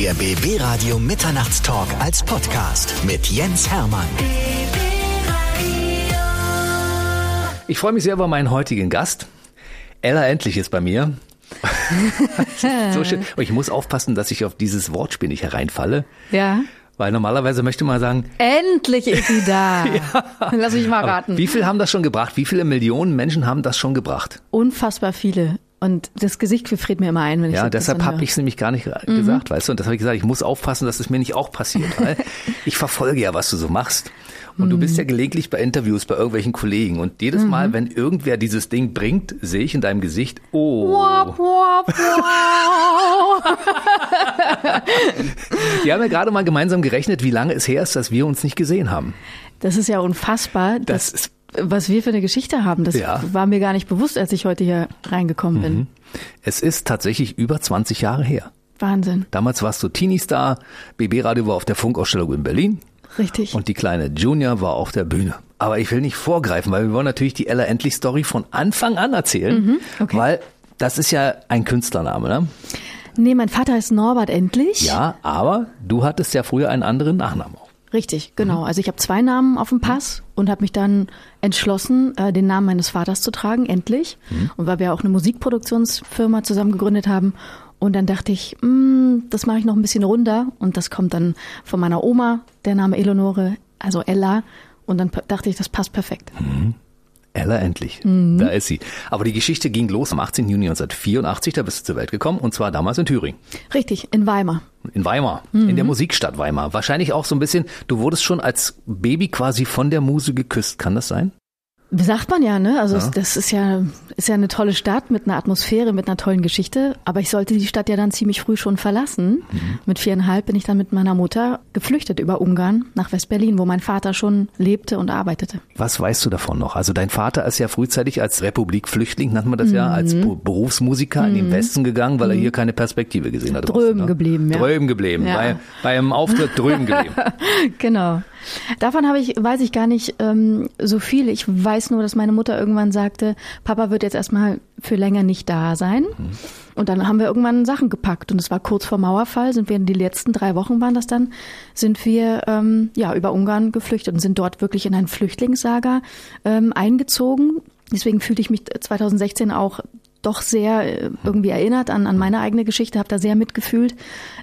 Der BB Radio Mitternachtstalk als Podcast mit Jens Hermann. Ich freue mich sehr über meinen heutigen Gast. Ella Endlich ist bei mir. so schön. Und ich muss aufpassen, dass ich auf dieses Wortspiel nicht hereinfalle. Ja. Weil normalerweise möchte man sagen, Endlich ist sie da. Lass mich mal raten. wie viel haben das schon gebracht? Wie viele Millionen Menschen haben das schon gebracht? Unfassbar viele. Und das Gesicht friert mir immer ein, wenn ich Ja, das deshalb habe ich es nämlich gar nicht gesagt, weißt du? Und das habe ich gesagt, ich muss aufpassen, dass es mir nicht auch passiert, weil ich verfolge ja, was du so machst. Und du bist ja gelegentlich bei Interviews bei irgendwelchen Kollegen und jedes Mal, wenn irgendwer dieses Ding bringt, sehe ich in deinem Gesicht, oh, Wap, wap, wap. wir haben ja gerade mal gemeinsam gerechnet, wie lange es her ist, dass wir uns nicht gesehen haben. Das ist ja unfassbar, Das ist- was wir für eine Geschichte haben. Das Ja. war mir gar nicht bewusst, als ich heute hier reingekommen bin. Es ist tatsächlich über 20 Jahre her. Wahnsinn. Damals warst du Teenie-Star, BB Radio war auf der Funkausstellung in Berlin Richtig. und die kleine Junior war auf der Bühne. Aber ich will nicht vorgreifen, weil wir wollen natürlich die Ella Endlich Story von Anfang an erzählen, okay. weil das ist ja ein Künstlername, ne? nee, mein Vater heißt Norbert endlich. Ja, aber du hattest ja früher einen anderen Nachnamen auch. Richtig, genau. Also ich habe zwei Namen auf dem Pass und habe mich dann entschlossen, äh, den Namen meines Vaters zu tragen, endlich. Und weil wir auch eine Musikproduktionsfirma zusammen gegründet haben. Und dann dachte ich, mm, das mache ich noch ein bisschen runter. Und das kommt dann von meiner Oma, der Name Eleonore, also Ella. Und dann dachte ich, das passt perfekt. Ella Endlich, Mhm. da ist sie. Aber die Geschichte ging los am 18. Juni 1984, da bist du zur Welt gekommen und zwar damals in Thüringen. Richtig, in Weimar. In Weimar, Mhm. in der Musikstadt Weimar. Wahrscheinlich auch so ein bisschen, du wurdest schon als Baby quasi von der Muse geküsst, kann das sein? Wie sagt man ja, ne? Also es- das ist ja, ist ja eine tolle Stadt mit einer Atmosphäre, mit einer tollen Geschichte. Aber ich sollte die Stadt ja dann ziemlich früh schon verlassen. Mit viereinhalb bin ich dann mit meiner Mutter geflüchtet über Ungarn nach West-Berlin, wo mein Vater schon lebte und arbeitete. Was weißt du davon noch? Also dein Vater ist ja frühzeitig als Republikflüchtling, nennt man das ja, als Mhm. Be- Berufsmusiker in den Westen gegangen, weil er hier keine Perspektive gesehen hat. Drüben draußen, geblieben, ja. Drüben geblieben, Ja. bei, bei einem Auftritt drüben geblieben. Genau. Davon habe ich, weiß ich gar nicht ähm, so viel. Ich weiß nur, dass meine Mutter irgendwann sagte, Papa wird jetzt erstmal für länger nicht da sein. Und dann haben wir irgendwann Sachen gepackt. Und es war kurz vor Mauerfall, sind wir in die letzten drei Wochen waren das dann, sind wir ähm, ja über Ungarn geflüchtet und sind dort wirklich in ein Flüchtlingslager ähm, eingezogen. Deswegen fühlte ich mich 2016 auch doch sehr äh, irgendwie erinnert an, an meine eigene Geschichte, habe da sehr mitgefühlt,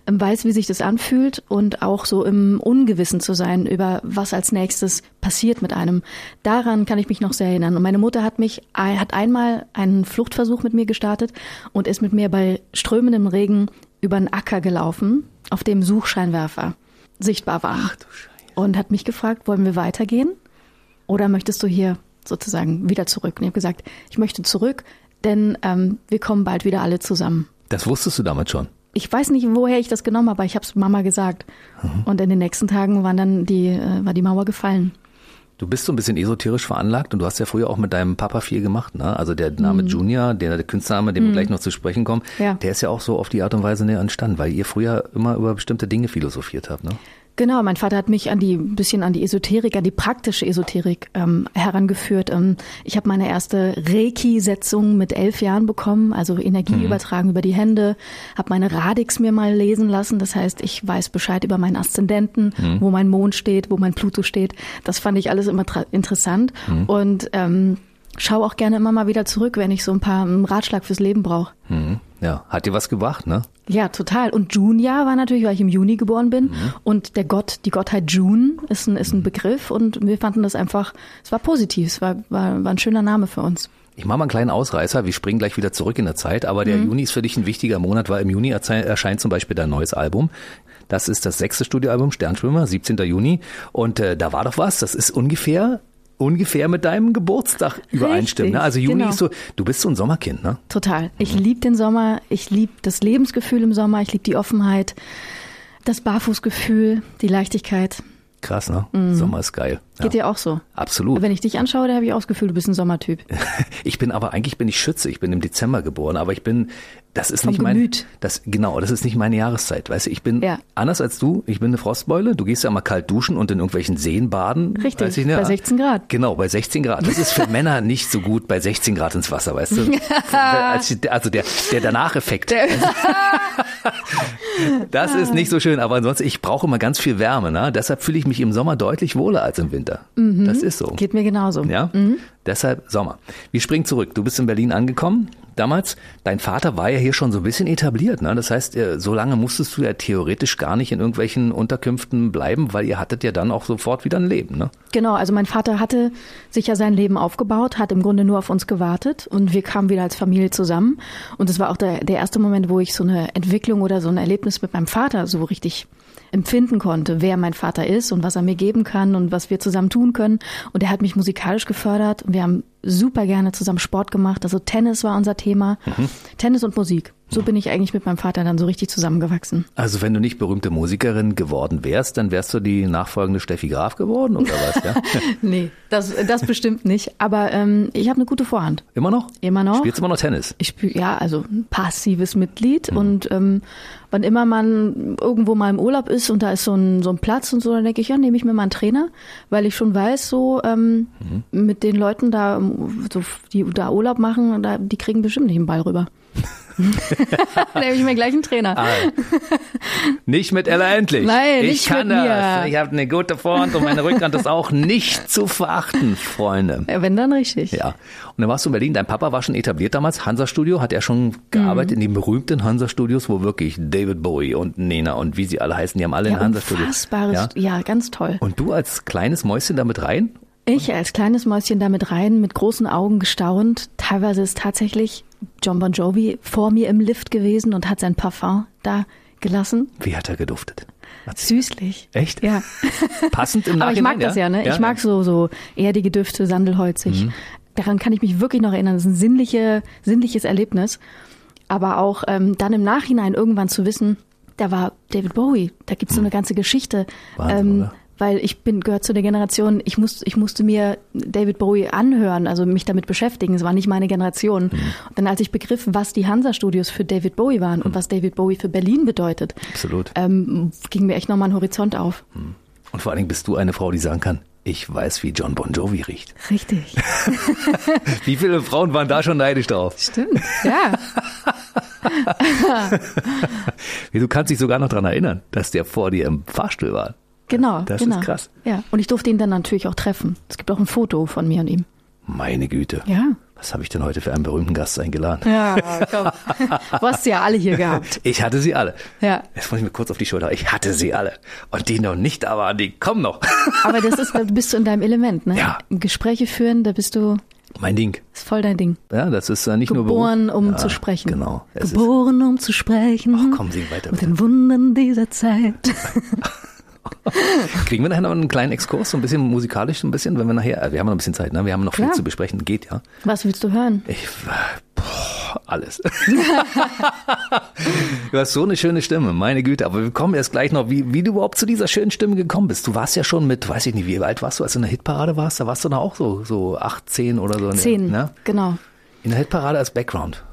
ähm, weiß, wie sich das anfühlt und auch so im Ungewissen zu sein über was als nächstes passiert mit einem. Daran kann ich mich noch sehr erinnern. Und meine Mutter hat mich, hat einmal einen Fluchtversuch mit mir gestartet und ist mit mir bei strömendem Regen über einen Acker gelaufen, auf dem Suchscheinwerfer sichtbar war. Und hat mich gefragt, wollen wir weitergehen? Oder möchtest du hier sozusagen wieder zurück? Und ich habe gesagt, ich möchte zurück, denn ähm, wir kommen bald wieder alle zusammen. Das wusstest du damals schon. Ich weiß nicht, woher ich das genommen habe, aber ich habe es Mama gesagt. Und in den nächsten Tagen waren dann die, äh, war die Mauer gefallen. Du bist so ein bisschen esoterisch veranlagt und du hast ja früher auch mit deinem Papa viel gemacht, ne? Also der Name Junior, der, der Künstlername, dem wir gleich noch zu sprechen kommen, Mhm. Ja. der ist ja auch so auf die Art und Weise näher entstanden, weil ihr früher immer über bestimmte Dinge philosophiert habt, ne? Genau, mein Vater hat mich an die ein bisschen an die Esoterik, an die praktische Esoterik ähm, herangeführt. Ähm, ich habe meine erste Reiki-Setzung mit elf Jahren bekommen, also Energie übertragen über die Hände. Habe meine Radix mir mal lesen lassen, das heißt, ich weiß Bescheid über meinen Aszendenten, wo mein Mond steht, wo mein Pluto steht. Das fand ich alles immer interessant und ähm, schaue auch gerne immer mal wieder zurück, wenn ich so ein paar ähm, Ratschlag fürs Leben brauche. Mhm. Ja, hat dir was gebracht, ne? Ja, total. Und Junior war natürlich, weil ich im Juni geboren bin. Und der Gott, die Gottheit June ist ein, ist ein Begriff. Und wir fanden das einfach, es war positiv, es war, war, war ein schöner Name für uns. Ich mache mal einen kleinen Ausreißer, wir springen gleich wieder zurück in der Zeit, aber der Juni ist für dich ein wichtiger Monat, weil im Juni erscheint zum Beispiel dein neues Album. Das ist das sechste Studioalbum, Sternschwimmer, 17. Juni. Und äh, da war doch was, das ist ungefähr ungefähr mit deinem Geburtstag übereinstimmen. Ne? Also Juni genau. ist so, du bist so ein Sommerkind, ne? Total. Ich liebe den Sommer, ich liebe das Lebensgefühl im Sommer, ich liebe die Offenheit, das Barfußgefühl, die Leichtigkeit. Krass, ne? Sommer ist geil. Ja, Geht dir auch so? absolut. Wenn ich dich anschaue, da habe ich auch das Gefühl, du bist ein Sommertyp. Ich bin aber eigentlich bin ich Schütze. Ich bin im Dezember geboren, aber ich bin das ist Vom nicht mein, Gemüt. das, genau, das ist nicht meine Jahreszeit. Weißt du, ich bin Ja. anders als du. Ich bin eine Frostbeule. Du gehst ja mal kalt duschen und in irgendwelchen Seen baden. Richtig, ich, ne? bei 16 Grad. Genau, bei 16 Grad. Das ist für Männer nicht so gut, bei 16 Grad ins Wasser, weißt du? Als- also der, der Danach-Effekt. Das ist nicht so schön, aber ansonsten, ich brauche immer ganz viel Wärme. Ne? Deshalb fühle ich mich im Sommer deutlich wohler als im Winter. Das ist so. Geht mir genauso. Ja, deshalb Sommer. Wir springen zurück. Du bist in Berlin angekommen damals. Dein Vater war ja hier schon so ein bisschen etabliert. Ne? Das heißt, äh, so lange musstest du ja theoretisch gar nicht in irgendwelchen Unterkünften bleiben, weil ihr hattet ja dann auch sofort wieder ein Leben. Ne? Genau, also mein Vater hatte sich ja sein Leben aufgebaut, hat im Grunde nur auf uns gewartet und wir kamen wieder als Familie zusammen. Und es war auch der, der erste Moment, wo ich so eine Entwicklung oder so ein Erlebnis mit meinem Vater so richtig empfinden konnte, wer mein Vater ist und was er mir geben kann und was wir zusammen tun können. Und er hat mich musikalisch gefördert und wir haben super gerne zusammen Sport gemacht. Also Tennis war unser Thema. Tennis und Musik. So bin ich eigentlich mit meinem Vater dann so richtig zusammengewachsen. Also wenn du nicht berühmte Musikerin geworden wärst, dann wärst du die nachfolgende Steffi Graf geworden oder was? Ja? Nee, das, das bestimmt nicht. Aber ähm, ich habe eine gute Vorhand. Immer noch? Immer noch. Spielst du immer noch Tennis? Ich spiele, ja, also ein passives Mitglied und ähm, wann immer man irgendwo mal im Urlaub ist und da ist so ein, so ein Platz und so, dann denke ich, ja, nehme ich mir mal einen Trainer, weil ich schon weiß, so ähm, mit den Leuten da, so, die da Urlaub machen, da, die kriegen bestimmt nicht einen Ball rüber. dann nehme ich mir gleich einen Trainer. Ah, Nicht mit Ella Endlich. Nein, ich nicht kann mit das. mir. Ich habe eine gute Vorhand und meine Rückhand ist auch nicht zu verachten, Freunde. Ja, wenn dann richtig. Ja. Und dann warst du in Berlin. Dein Papa war schon etabliert damals. Hansa Studio hat er schon gearbeitet Mhm. in den berühmten Hansa Studios, wo wirklich David Bowie und Nena und wie sie alle heißen, die haben alle in Ja, Hansa Studios. Ja. ja, ganz toll. Und du als kleines Mäuschen damit rein? Ich als kleines Mäuschen damit rein, mit großen Augen gestaunt. Teilweise ist tatsächlich John Bon Jovi vor mir im Lift gewesen und hat sein Parfum da gelassen. Wie hat er geduftet? Erzähl. Süßlich. Echt? Ja. Passend im Aber ich Nachhinein, mag das ja, ne? Ich mag so, so erdige Düfte, sandelholzig. Mhm. Daran kann ich mich wirklich noch erinnern. Das ist ein sinnliche, sinnliches Erlebnis. Aber auch ähm, dann im Nachhinein irgendwann zu wissen, da war David Bowie, da gibt's so eine ganze Geschichte. Wahnsinn, oder? Weil ich bin gehört zu der Generation, ich, muss, ich musste mir David Bowie anhören, also mich damit beschäftigen. Es war nicht meine Generation. Mhm. Und dann als ich begriff, was die Hansa-Studios für David Bowie waren Mhm. und was David Bowie für Berlin bedeutet, Absolut. ähm, ging mir echt nochmal ein Horizont auf. Und vor allen Dingen bist du eine Frau, die sagen kann, ich weiß, wie John Bon Jovi riecht. Richtig. Wie viele Frauen waren da schon neidisch drauf? Stimmt, ja. Du kannst dich sogar noch dran erinnern, dass der vor dir im Fahrstuhl war. Genau. Das genau. ist krass. Ja, und ich durfte ihn dann natürlich auch treffen. Es gibt auch ein Foto von mir und ihm. Meine Güte. Ja. Was habe ich denn heute für einen berühmten Gast eingeladen? Ja, komm. Du hast sie ja alle hier gehabt. Ich hatte sie alle. Ja. Jetzt muss ich mir kurz auf die Schulter. Ich hatte sie alle. Und die noch nicht waren, die kommen noch. Aber das ist, da bist du in deinem Element, ne? Ja. Gespräche führen, da bist du, Mein Ding. ist voll dein Ding. Ja, das ist äh, nicht Geboren, nur Beruf. um ja, zu sprechen. Genau. Geboren, um zu sprechen. Ach, komm, sing weiter, Mit bitte. den Wundern dieser Zeit. kriegen wir nachher noch einen kleinen Exkurs, so ein bisschen musikalisch, so ein bisschen, wenn wir nachher, äh, wir haben noch ein bisschen Zeit, ne? Wir haben noch viel Klar. zu besprechen. Geht, ja. Was willst du hören? Ich, äh, boah, alles. du hast so eine schöne Stimme, meine Güte. Aber wir kommen erst gleich noch, wie, wie du überhaupt zu dieser schönen Stimme gekommen bist. Du warst ja schon mit, weiß ich nicht, wie alt warst du, als du in der Hitparade warst? Da warst du noch auch so, so acht, zehn oder so. Zehn, Ne? genau. In der Hitparade als Background.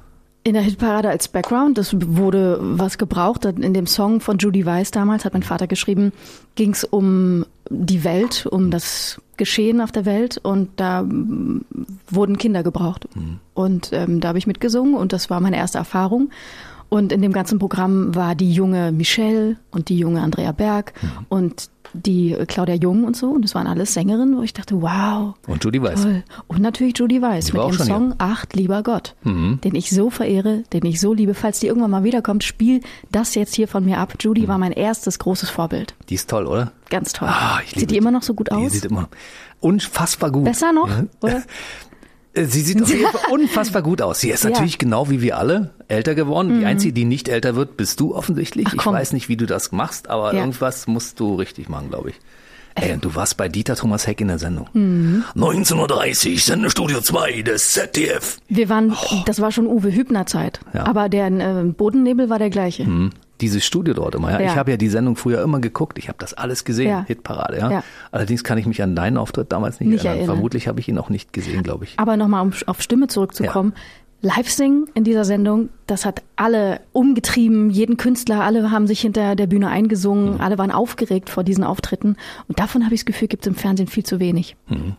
In der Hitparade als Background, das wurde was gebraucht. In dem Song von Judy Weiss damals, hat mein Vater geschrieben, ging es um die Welt, um das Geschehen auf der Welt und da mm, wurden Kinder gebraucht. Und ähm, da habe ich mitgesungen und das war meine erste Erfahrung. Und in dem ganzen Programm war die junge Michelle und die junge Andrea Berg und die Claudia Jung und so. Und das waren alles Sängerinnen, wo ich dachte, wow, Und Judy Weiss. Toll. Und natürlich Judy Weiss Die mit ihrem schon hier. Song Acht, lieber Gott, den ich so verehre, den ich so liebe. Falls die irgendwann mal wiederkommt, spiel das jetzt hier von mir ab. Judy war mein erstes großes Vorbild. Die ist toll, oder? Ganz toll. Ah, Sieht die die. immer noch so gut Die aus? sieht immer unfassbar gut. Besser noch, Ja. oder? Äh, Sie sieht auf jeden Fall unfassbar gut aus. Sie ist Ja. Mhm. natürlich genau wie wir alle älter geworden. Die einzige, die nicht älter wird, bist du offensichtlich. Ach, ich weiß nicht, wie du das machst, aber Ja. irgendwas musst du richtig machen, glaube ich. Ey, und du warst bei Dieter Thomas Heck in der Sendung. Mhm. 19.30 Sendestudio 2 des ZDF. Wir waren, das war schon Uwe Hübner Zeit. Ja. Aber der äh, Bodennebel war der gleiche. Hm. Dieses Studio dort immer, ja. Ja. Ich habe ja die Sendung früher immer geguckt. Ich habe das alles gesehen, Ja. Hitparade, ja. Ja. Allerdings kann ich mich an deinen Auftritt damals nicht, Nicht erinnern. erinnern. Vermutlich habe ich ihn auch nicht gesehen, glaube ich. Aber nochmal, um auf Stimme zurückzukommen. Live-Singen in dieser Sendung, das hat alle umgetrieben, jeden Künstler, alle haben sich hinter der Bühne eingesungen, mhm. alle waren aufgeregt vor diesen Auftritten. Und davon habe ich das Gefühl, gibt es im Fernsehen viel zu wenig. Mhm.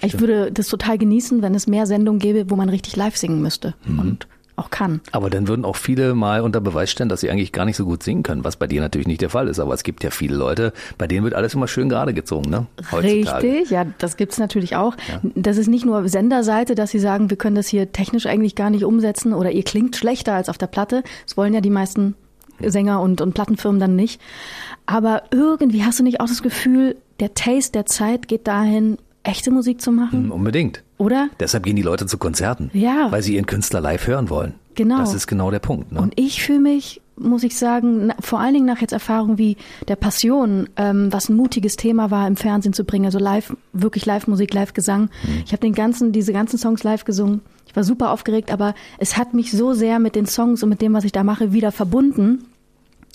Ich würde das total genießen, wenn es mehr Sendungen gäbe, wo man richtig live singen müsste. Mhm. Und auch kann. Aber dann würden auch viele mal unter Beweis stellen, dass sie eigentlich gar nicht so gut singen können, was bei dir natürlich nicht der Fall ist. Aber es gibt ja viele Leute, bei denen wird alles immer schön gerade gezogen, ne? Heutzutage. Richtig, ja, das gibt's natürlich auch. Ja. Das ist nicht nur Senderseite, dass sie sagen, wir können das hier technisch eigentlich gar nicht umsetzen oder ihr klingt schlechter als auf der Platte. Das wollen ja die meisten Sänger und, und Plattenfirmen dann nicht. Aber irgendwie hast du nicht auch das Gefühl, der Taste der Zeit geht dahin, echte Musik zu machen? Hm, unbedingt. Oder? Deshalb gehen die Leute zu Konzerten. Ja. Weil sie ihren Künstler live hören wollen. Genau. Das ist genau der Punkt. Ne? Und ich fühle mich, muss ich sagen, vor allen Dingen nach jetzt Erfahrung wie der Passion, ähm, was ein mutiges Thema war im Fernsehen zu bringen, also live, wirklich Live-Musik, Live-Gesang. Hm. Ich habe den ganzen, diese ganzen Songs live gesungen. Ich war super aufgeregt, aber es hat mich so sehr mit den Songs und mit dem, was ich da mache, wieder verbunden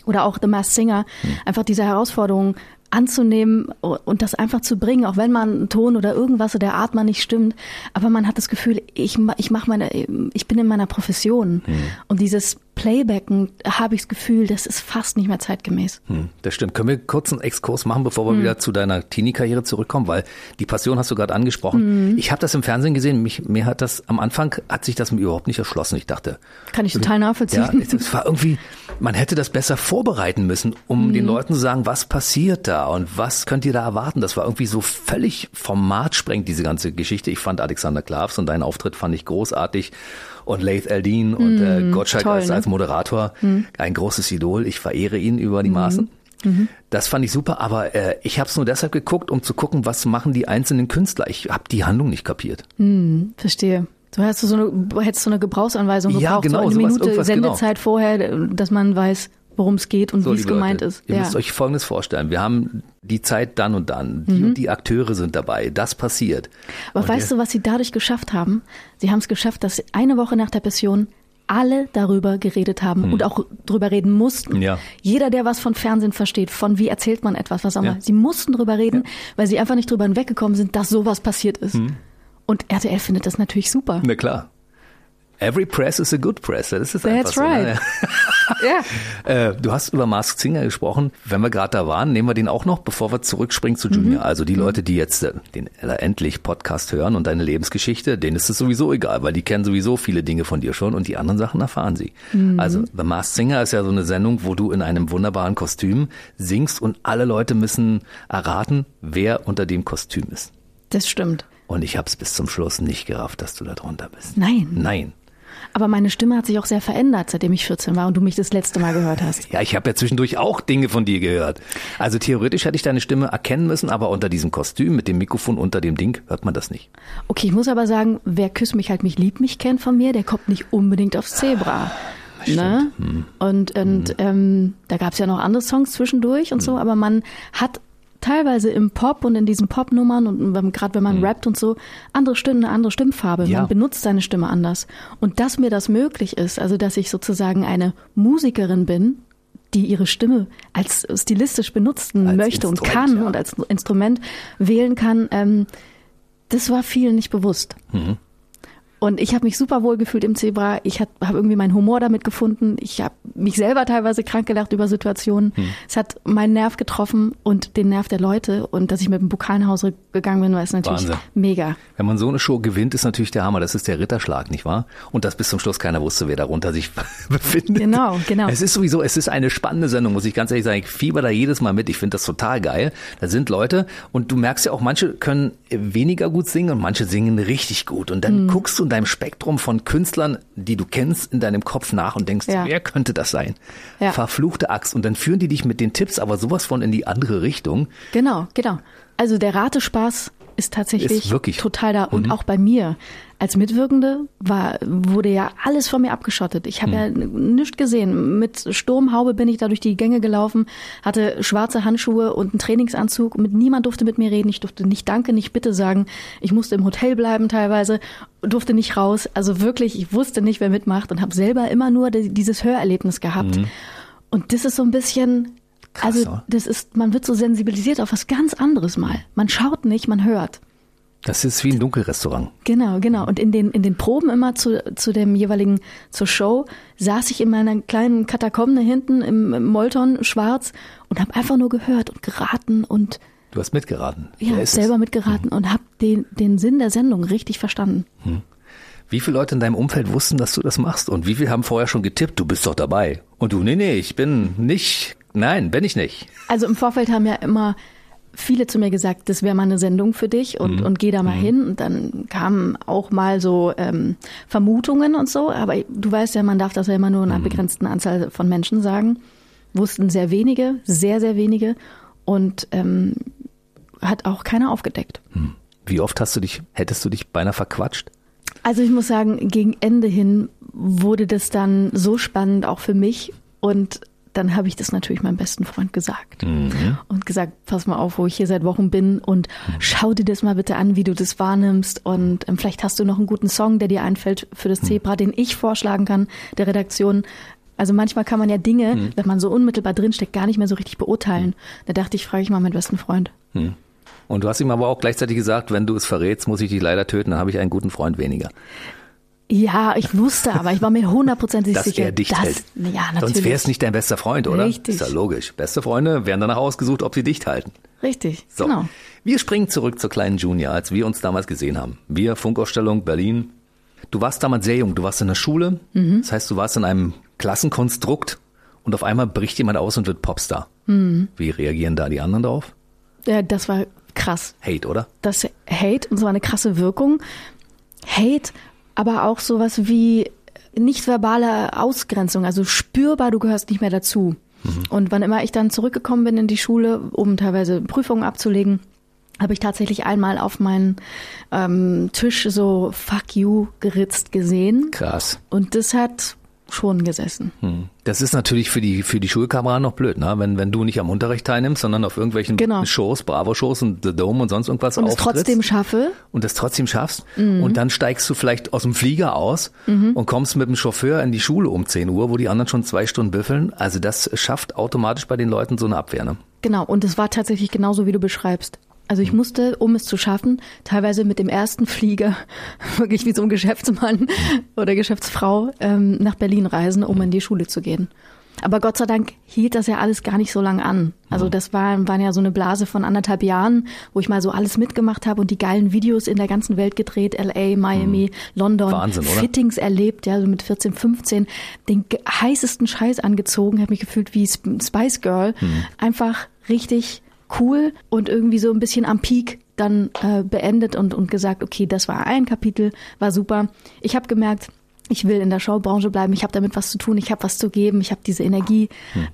oder auch The Masked Singer, hm. einfach diese Herausforderung, anzunehmen und das einfach zu bringen, auch wenn man einen Ton oder irgendwas der Art mal nicht stimmt. Aber man hat das Gefühl, ich, ich mache meine, ich bin in meiner Profession. Mhm. Und dieses Playbacken habe ich das Gefühl, das ist fast nicht mehr zeitgemäß. Hm, das stimmt. Können wir kurz einen Exkurs machen, bevor wir hm. wieder zu deiner Teenie-Karriere zurückkommen? Weil die Passion hast du gerade angesprochen. Hm. Ich habe das im Fernsehen gesehen. Mich, mir hat das am Anfang hat sich das mir überhaupt nicht erschlossen. Ich dachte, kann ich total nachvollziehen. Ja, es war irgendwie, man hätte das besser vorbereiten müssen, um den hm. Leuten zu sagen, was passiert da und was könnt ihr da erwarten. Das war irgendwie so völlig formatsprengt diese ganze Geschichte. Ich fand Alexander Klavs und deinen Auftritt fand ich großartig und Laith Eldin und äh, mm, Gottschalk toll, als, ne? als Moderator. Mm. Ein großes Idol. Ich verehre ihn über die mm. Maßen. Mhm. Das fand ich super, aber äh, ich habe es nur deshalb geguckt, um zu gucken, was machen die einzelnen Künstler. Ich habe die Handlung nicht kapiert. Mhm, verstehe. Du hättest so eine, hättest so eine Gebrauchsanweisung gebraucht, ja, genau, so eine Minute genau. Sendezeit genau. vorher, dass man weiß, worum es geht und so, wie es gemeint ist. Ihr ja. müsst euch Folgendes vorstellen. Wir haben die Zeit dann und dann. Die mhm. und die Akteure sind dabei. Das passiert. Aber und weißt du, was sie dadurch geschafft haben? Sie haben es geschafft, dass eine Woche nach der Passion alle darüber geredet haben hm. und auch darüber reden mussten. Ja. Jeder, der was von Fernsehen versteht, von wie erzählt man etwas, was auch immer, ja. sie mussten darüber reden, ja. weil sie einfach nicht drüber hinweggekommen sind, dass sowas passiert ist. Hm. Und RTL findet das natürlich super. Na klar. Every press is a good press. Das ist That's so, ne? right. ja. Äh, du hast über Mask Singer gesprochen. Wenn wir gerade da waren, nehmen wir den auch noch, bevor wir zurückspringen zu Junior. Mhm. Also die mhm. Leute, die jetzt äh, den endlich Podcast hören und deine Lebensgeschichte, denen ist es sowieso egal, weil die kennen sowieso viele Dinge von dir schon und die anderen Sachen erfahren sie. Mhm. Also The Masked Singer ist ja so eine Sendung, wo du in einem wunderbaren Kostüm singst und alle Leute müssen erraten, wer unter dem Kostüm ist. Das stimmt. Und ich habe es bis zum Schluss nicht gerafft, dass du da drunter bist. Nein. Nein. Aber meine Stimme hat sich auch sehr verändert, seitdem ich 14 war und du mich das letzte Mal gehört hast. Ja, ich habe ja zwischendurch auch Dinge von dir gehört. Also theoretisch hätte ich deine Stimme erkennen müssen, aber unter diesem Kostüm mit dem Mikrofon unter dem Ding hört man das nicht. Okay, ich muss aber sagen, wer küsst mich halt mich liebt mich kennt von mir, der kommt nicht unbedingt aufs Zebra. Ne? Hm. Und, und hm. ähm, da gab es ja noch andere Songs zwischendurch und hm. so, aber man hat teilweise im Pop und in diesen Popnummern und gerade wenn man mhm. rappt und so, andere Stimmen, eine andere Stimmfarbe. Ja. Man benutzt seine Stimme anders. Und dass mir das möglich ist, also dass ich sozusagen eine Musikerin bin, die ihre Stimme als stilistisch benutzen als möchte und kann ja. und als Instrument wählen kann, ähm, das war vielen nicht bewusst. Mhm. Und ich habe mich super wohl gefühlt im Zebra. Ich habe hab irgendwie meinen Humor damit gefunden. Ich habe mich selber teilweise krank gelacht über Situationen. Hm. Es hat meinen Nerv getroffen und den Nerv der Leute. Und dass ich mit dem Pokal nach Hause gegangen bin, war es natürlich Wahnsinn. mega. Wenn man so eine Show gewinnt, ist natürlich der Hammer. Das ist der Ritterschlag, nicht wahr? Und dass bis zum Schluss keiner wusste, wer darunter sich befindet. Genau, genau. Es ist sowieso, es ist eine spannende Sendung, muss ich ganz ehrlich sagen. Ich fieber da jedes Mal mit. Ich finde das total geil. Da sind Leute und du merkst ja auch, manche können weniger gut singen und manche singen richtig gut. Und dann hm. guckst du in deinem Spektrum von Künstlern, die du kennst, in deinem Kopf nach und denkst, ja. wer könnte das sein? Ja. Verfluchte Axt. Und dann führen die dich mit den Tipps aber sowas von in die andere Richtung. Genau, genau. Also der Ratespaß ist tatsächlich ist total da. Und mhm. auch bei mir als Mitwirkende war, wurde ja alles von mir abgeschottet. Ich habe mhm. ja nichts gesehen. Mit Sturmhaube bin ich da durch die Gänge gelaufen, hatte schwarze Handschuhe und einen Trainingsanzug. Mit niemand durfte mit mir reden. Ich durfte nicht Danke, nicht Bitte sagen. Ich musste im Hotel bleiben teilweise, durfte nicht raus. Also wirklich, ich wusste nicht, wer mitmacht und habe selber immer nur dieses Hörerlebnis gehabt. Mhm. Und das ist so ein bisschen Krass, also das ist, man wird so sensibilisiert auf was ganz anderes mal. Man schaut nicht, man hört. Das ist wie ein Dunkelrestaurant. Genau, genau. Und in den, in den Proben immer zu, zu dem jeweiligen, zur Show, saß ich in meiner kleinen Katakombe hinten im, im Molton schwarz und habe einfach nur gehört und geraten und Du hast mitgeraten. ja, ist selber es? mitgeraten und habe den, den Sinn der Sendung richtig verstanden. Wie viele Leute in deinem Umfeld wussten, dass du das machst? Und wie viele haben vorher schon getippt, du bist doch dabei? Und du, nee, nee, ich bin nicht, nein, bin ich nicht. Also im Vorfeld haben ja immer viele zu mir gesagt, das wäre mal eine Sendung für dich und, und geh da mal hin. Und dann kamen auch mal so ähm, Vermutungen und so. Aber du weißt ja, man darf das ja immer nur einer begrenzten Anzahl von Menschen sagen. Wussten sehr wenige, sehr, sehr wenige. Und ähm, hat auch keiner aufgedeckt. Wie oft hast du dich, hättest du dich beinahe verquatscht? Also ich muss sagen, gegen Ende hin wurde das dann so spannend auch für mich und dann habe ich das natürlich meinem besten Freund gesagt und gesagt, pass mal auf, wo ich hier seit Wochen bin und schau dir das mal bitte an, wie du das wahrnimmst und ähm, vielleicht hast du noch einen guten Song, der dir einfällt für das Zebra, den ich vorschlagen kann der Redaktion. Also manchmal kann man ja Dinge, wenn man so unmittelbar drinsteckt, gar nicht mehr so richtig beurteilen. Da dachte ich, frage ich mal meinen besten Freund. Und du hast ihm aber auch gleichzeitig gesagt, wenn du es verrätst, muss ich dich leider töten, dann habe ich einen guten Freund weniger. Ja, ich wusste, aber ich war mir hundertprozentig Dass sicher, er dich dass, hält. ja, natürlich. Sonst wäre es nicht dein bester Freund, oder? Richtig. Ist ja logisch. Beste Freunde werden danach ausgesucht, ob sie dicht halten. Richtig, So. genau. Wir springen zurück zur kleinen Junior, als wir uns damals gesehen haben. Wir, Funkausstellung, Berlin. Du warst damals sehr jung, du warst in der Schule. Mhm. Das heißt, du warst in einem Klassenkonstrukt und auf einmal bricht jemand aus und wird Popstar. Mhm. Wie reagieren da die anderen drauf? Ja, das war krass. Hate, oder? Das Hate und so eine krasse Wirkung. Hate, aber auch sowas wie nicht verbale Ausgrenzung, also spürbar, du gehörst nicht mehr dazu. Und wann immer ich dann zurückgekommen bin in die Schule, um teilweise Prüfungen abzulegen, habe ich tatsächlich einmal auf meinen ähm, Tisch so Fuck you geritzt gesehen. Krass. Und das hat schon gesessen. Hm. Das ist natürlich für die, für die Schulkameraden noch blöd, ne? Wenn, wenn du nicht am Unterricht teilnimmst, sondern auf irgendwelchen Genau. Shows, Bravo-Shows und The Dome und sonst irgendwas Und es trotzdem schaffe. und das trotzdem schaffst Mhm. und dann steigst du vielleicht aus dem Flieger aus und kommst mit dem Chauffeur in die Schule um 10 Uhr, wo die anderen schon zwei Stunden büffeln. Also das schafft automatisch bei den Leuten so eine Abwehr. Ne? Genau, und es war tatsächlich genauso, wie du beschreibst. Also ich musste, um es zu schaffen, teilweise mit dem ersten Flieger, wirklich wie so ein Geschäftsmann oder Geschäftsfrau, ähm, nach Berlin reisen, um in die Schule zu gehen. Aber Gott sei Dank hielt das ja alles gar nicht so lange an. Also das war, waren ja so eine Blase von anderthalb Jahren, wo ich mal so alles mitgemacht habe und die geilen Videos in der ganzen Welt gedreht, LA, Miami, London, Wahnsinn? Fittings erlebt, ja, so mit 14, 15, den heißesten Scheiß angezogen, habe mich gefühlt wie Sp- Spice Girl. Einfach richtig cool und irgendwie so ein bisschen am Peak dann äh, beendet und, und gesagt, okay, das war ein Kapitel, war super. Ich habe gemerkt, ich will in der Showbranche bleiben, ich habe damit was zu tun, ich habe was zu geben, ich habe diese Energie,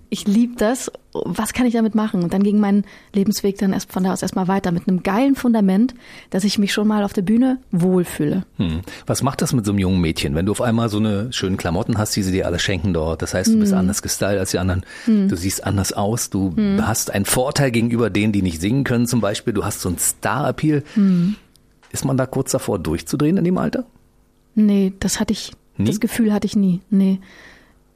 ich liebe das. Was kann ich damit machen? Und dann ging mein Lebensweg dann erst von da aus erstmal weiter mit einem geilen Fundament, dass ich mich schon mal auf der Bühne wohlfühle. Hm. Was macht das mit so einem jungen Mädchen, wenn du auf einmal so eine schönen Klamotten hast, die sie dir alle schenken dort? Das heißt, du Mhm. bist anders gestylt als die anderen. Du siehst anders aus. Du Mhm. hast einen Vorteil gegenüber denen, die nicht singen können zum Beispiel. Du hast so einen Star-Appeal. Mhm. Ist man da kurz davor durchzudrehen in dem Alter? Nee, das hatte ich, Nie? das Gefühl hatte ich nie. Nee.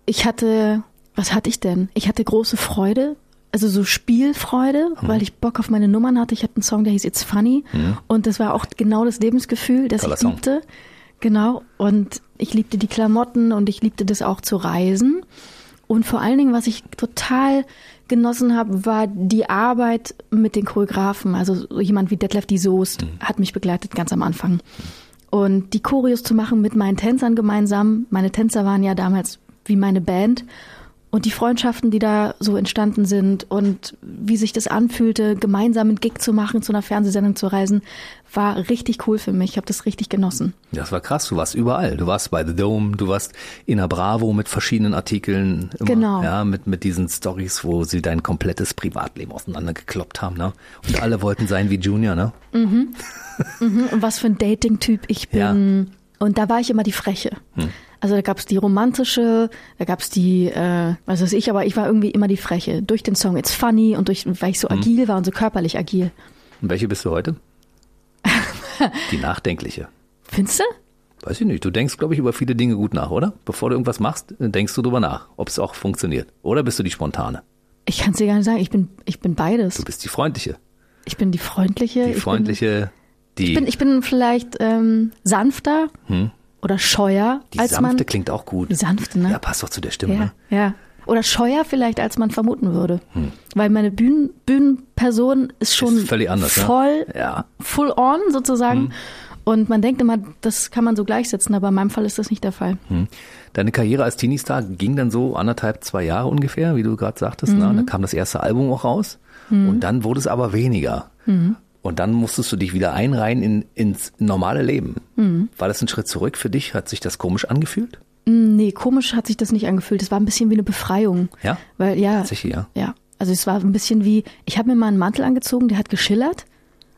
Ich hatte, was hatte ich denn? Ich hatte große Freude, also so Spielfreude, Mhm. weil ich Bock auf meine Nummern hatte. Ich hatte einen Song, der hieß It's Funny. Und das war auch genau das Lebensgefühl, das Toller ich Song. liebte. Genau. Und ich liebte die Klamotten und ich liebte das auch zu reisen. Und vor allen Dingen, was ich total genossen habe, war die Arbeit mit den Choreografen. Also so jemand wie Detlef die Soest hat mich begleitet ganz am Anfang. Und die Choreos zu machen mit meinen Tänzern gemeinsam. Meine Tänzer waren ja damals wie meine Band. Und die Freundschaften, die da so entstanden sind und wie sich das anfühlte, gemeinsam einen Gig zu machen, zu einer Fernsehsendung zu reisen, war richtig cool für mich. Ich habe das richtig genossen. Das war krass. Du warst überall. Du warst bei The Dome, du warst in der Bravo mit verschiedenen Artikeln. Immer, Genau. Ja, mit, mit diesen Stories, wo sie dein komplettes Privatleben auseinandergekloppt haben. Ne? Und alle wollten sein wie Junior, ne? Mhm, Und was für ein Dating-Typ ich bin. Ja. Hm. Und da war ich immer die Freche. Also da gab's die romantische, da gab's die, äh, was weiß ich, aber ich war irgendwie immer die Freche. Durch den Song It's Funny und durch, weil ich so Hm. agil war und so körperlich agil. Und welche bist du heute? Die nachdenkliche. Findest du? Weiß ich nicht. Du denkst, glaube ich, über viele Dinge gut nach, oder? Bevor du irgendwas machst, denkst du drüber nach, ob es auch funktioniert. Oder bist du die spontane? Ich kann's dir gar nicht sagen. Ich bin, ich bin beides. Du bist die freundliche. Ich bin die freundliche. Die ich freundliche, Die, Ich bin, ich bin vielleicht ähm, sanfter oder scheuer, die als sanfte man. klingt auch gut. Die sanfte, ne? Ja, passt doch zu der Stimme. Ja, Ne? ja. Oder scheuer vielleicht, als man vermuten würde. Weil meine Bühnen, Bühnenperson ist schon völlig anders, ne? voll, Ja. full on sozusagen. Und man denkt immer, das kann man so gleichsetzen, aber in meinem Fall ist das nicht der Fall. Hm. Deine Karriere als Teenie-Star ging dann so anderthalb, zwei Jahre ungefähr, wie du gerade sagtest. Ne? Mhm. Dann kam das erste Album auch raus und dann wurde es aber weniger. Mhm. Und dann musstest du dich wieder einreihen in, ins normale Leben. Mhm. War das ein Schritt zurück für dich? Hat sich das komisch angefühlt? Nee, komisch hat sich das nicht angefühlt. Es war ein bisschen wie eine Befreiung. Ja? Weil, ja. Tatsächlich, ja. Ja. Also es war ein bisschen wie, ich habe mir mal einen Mantel angezogen, der hat geschillert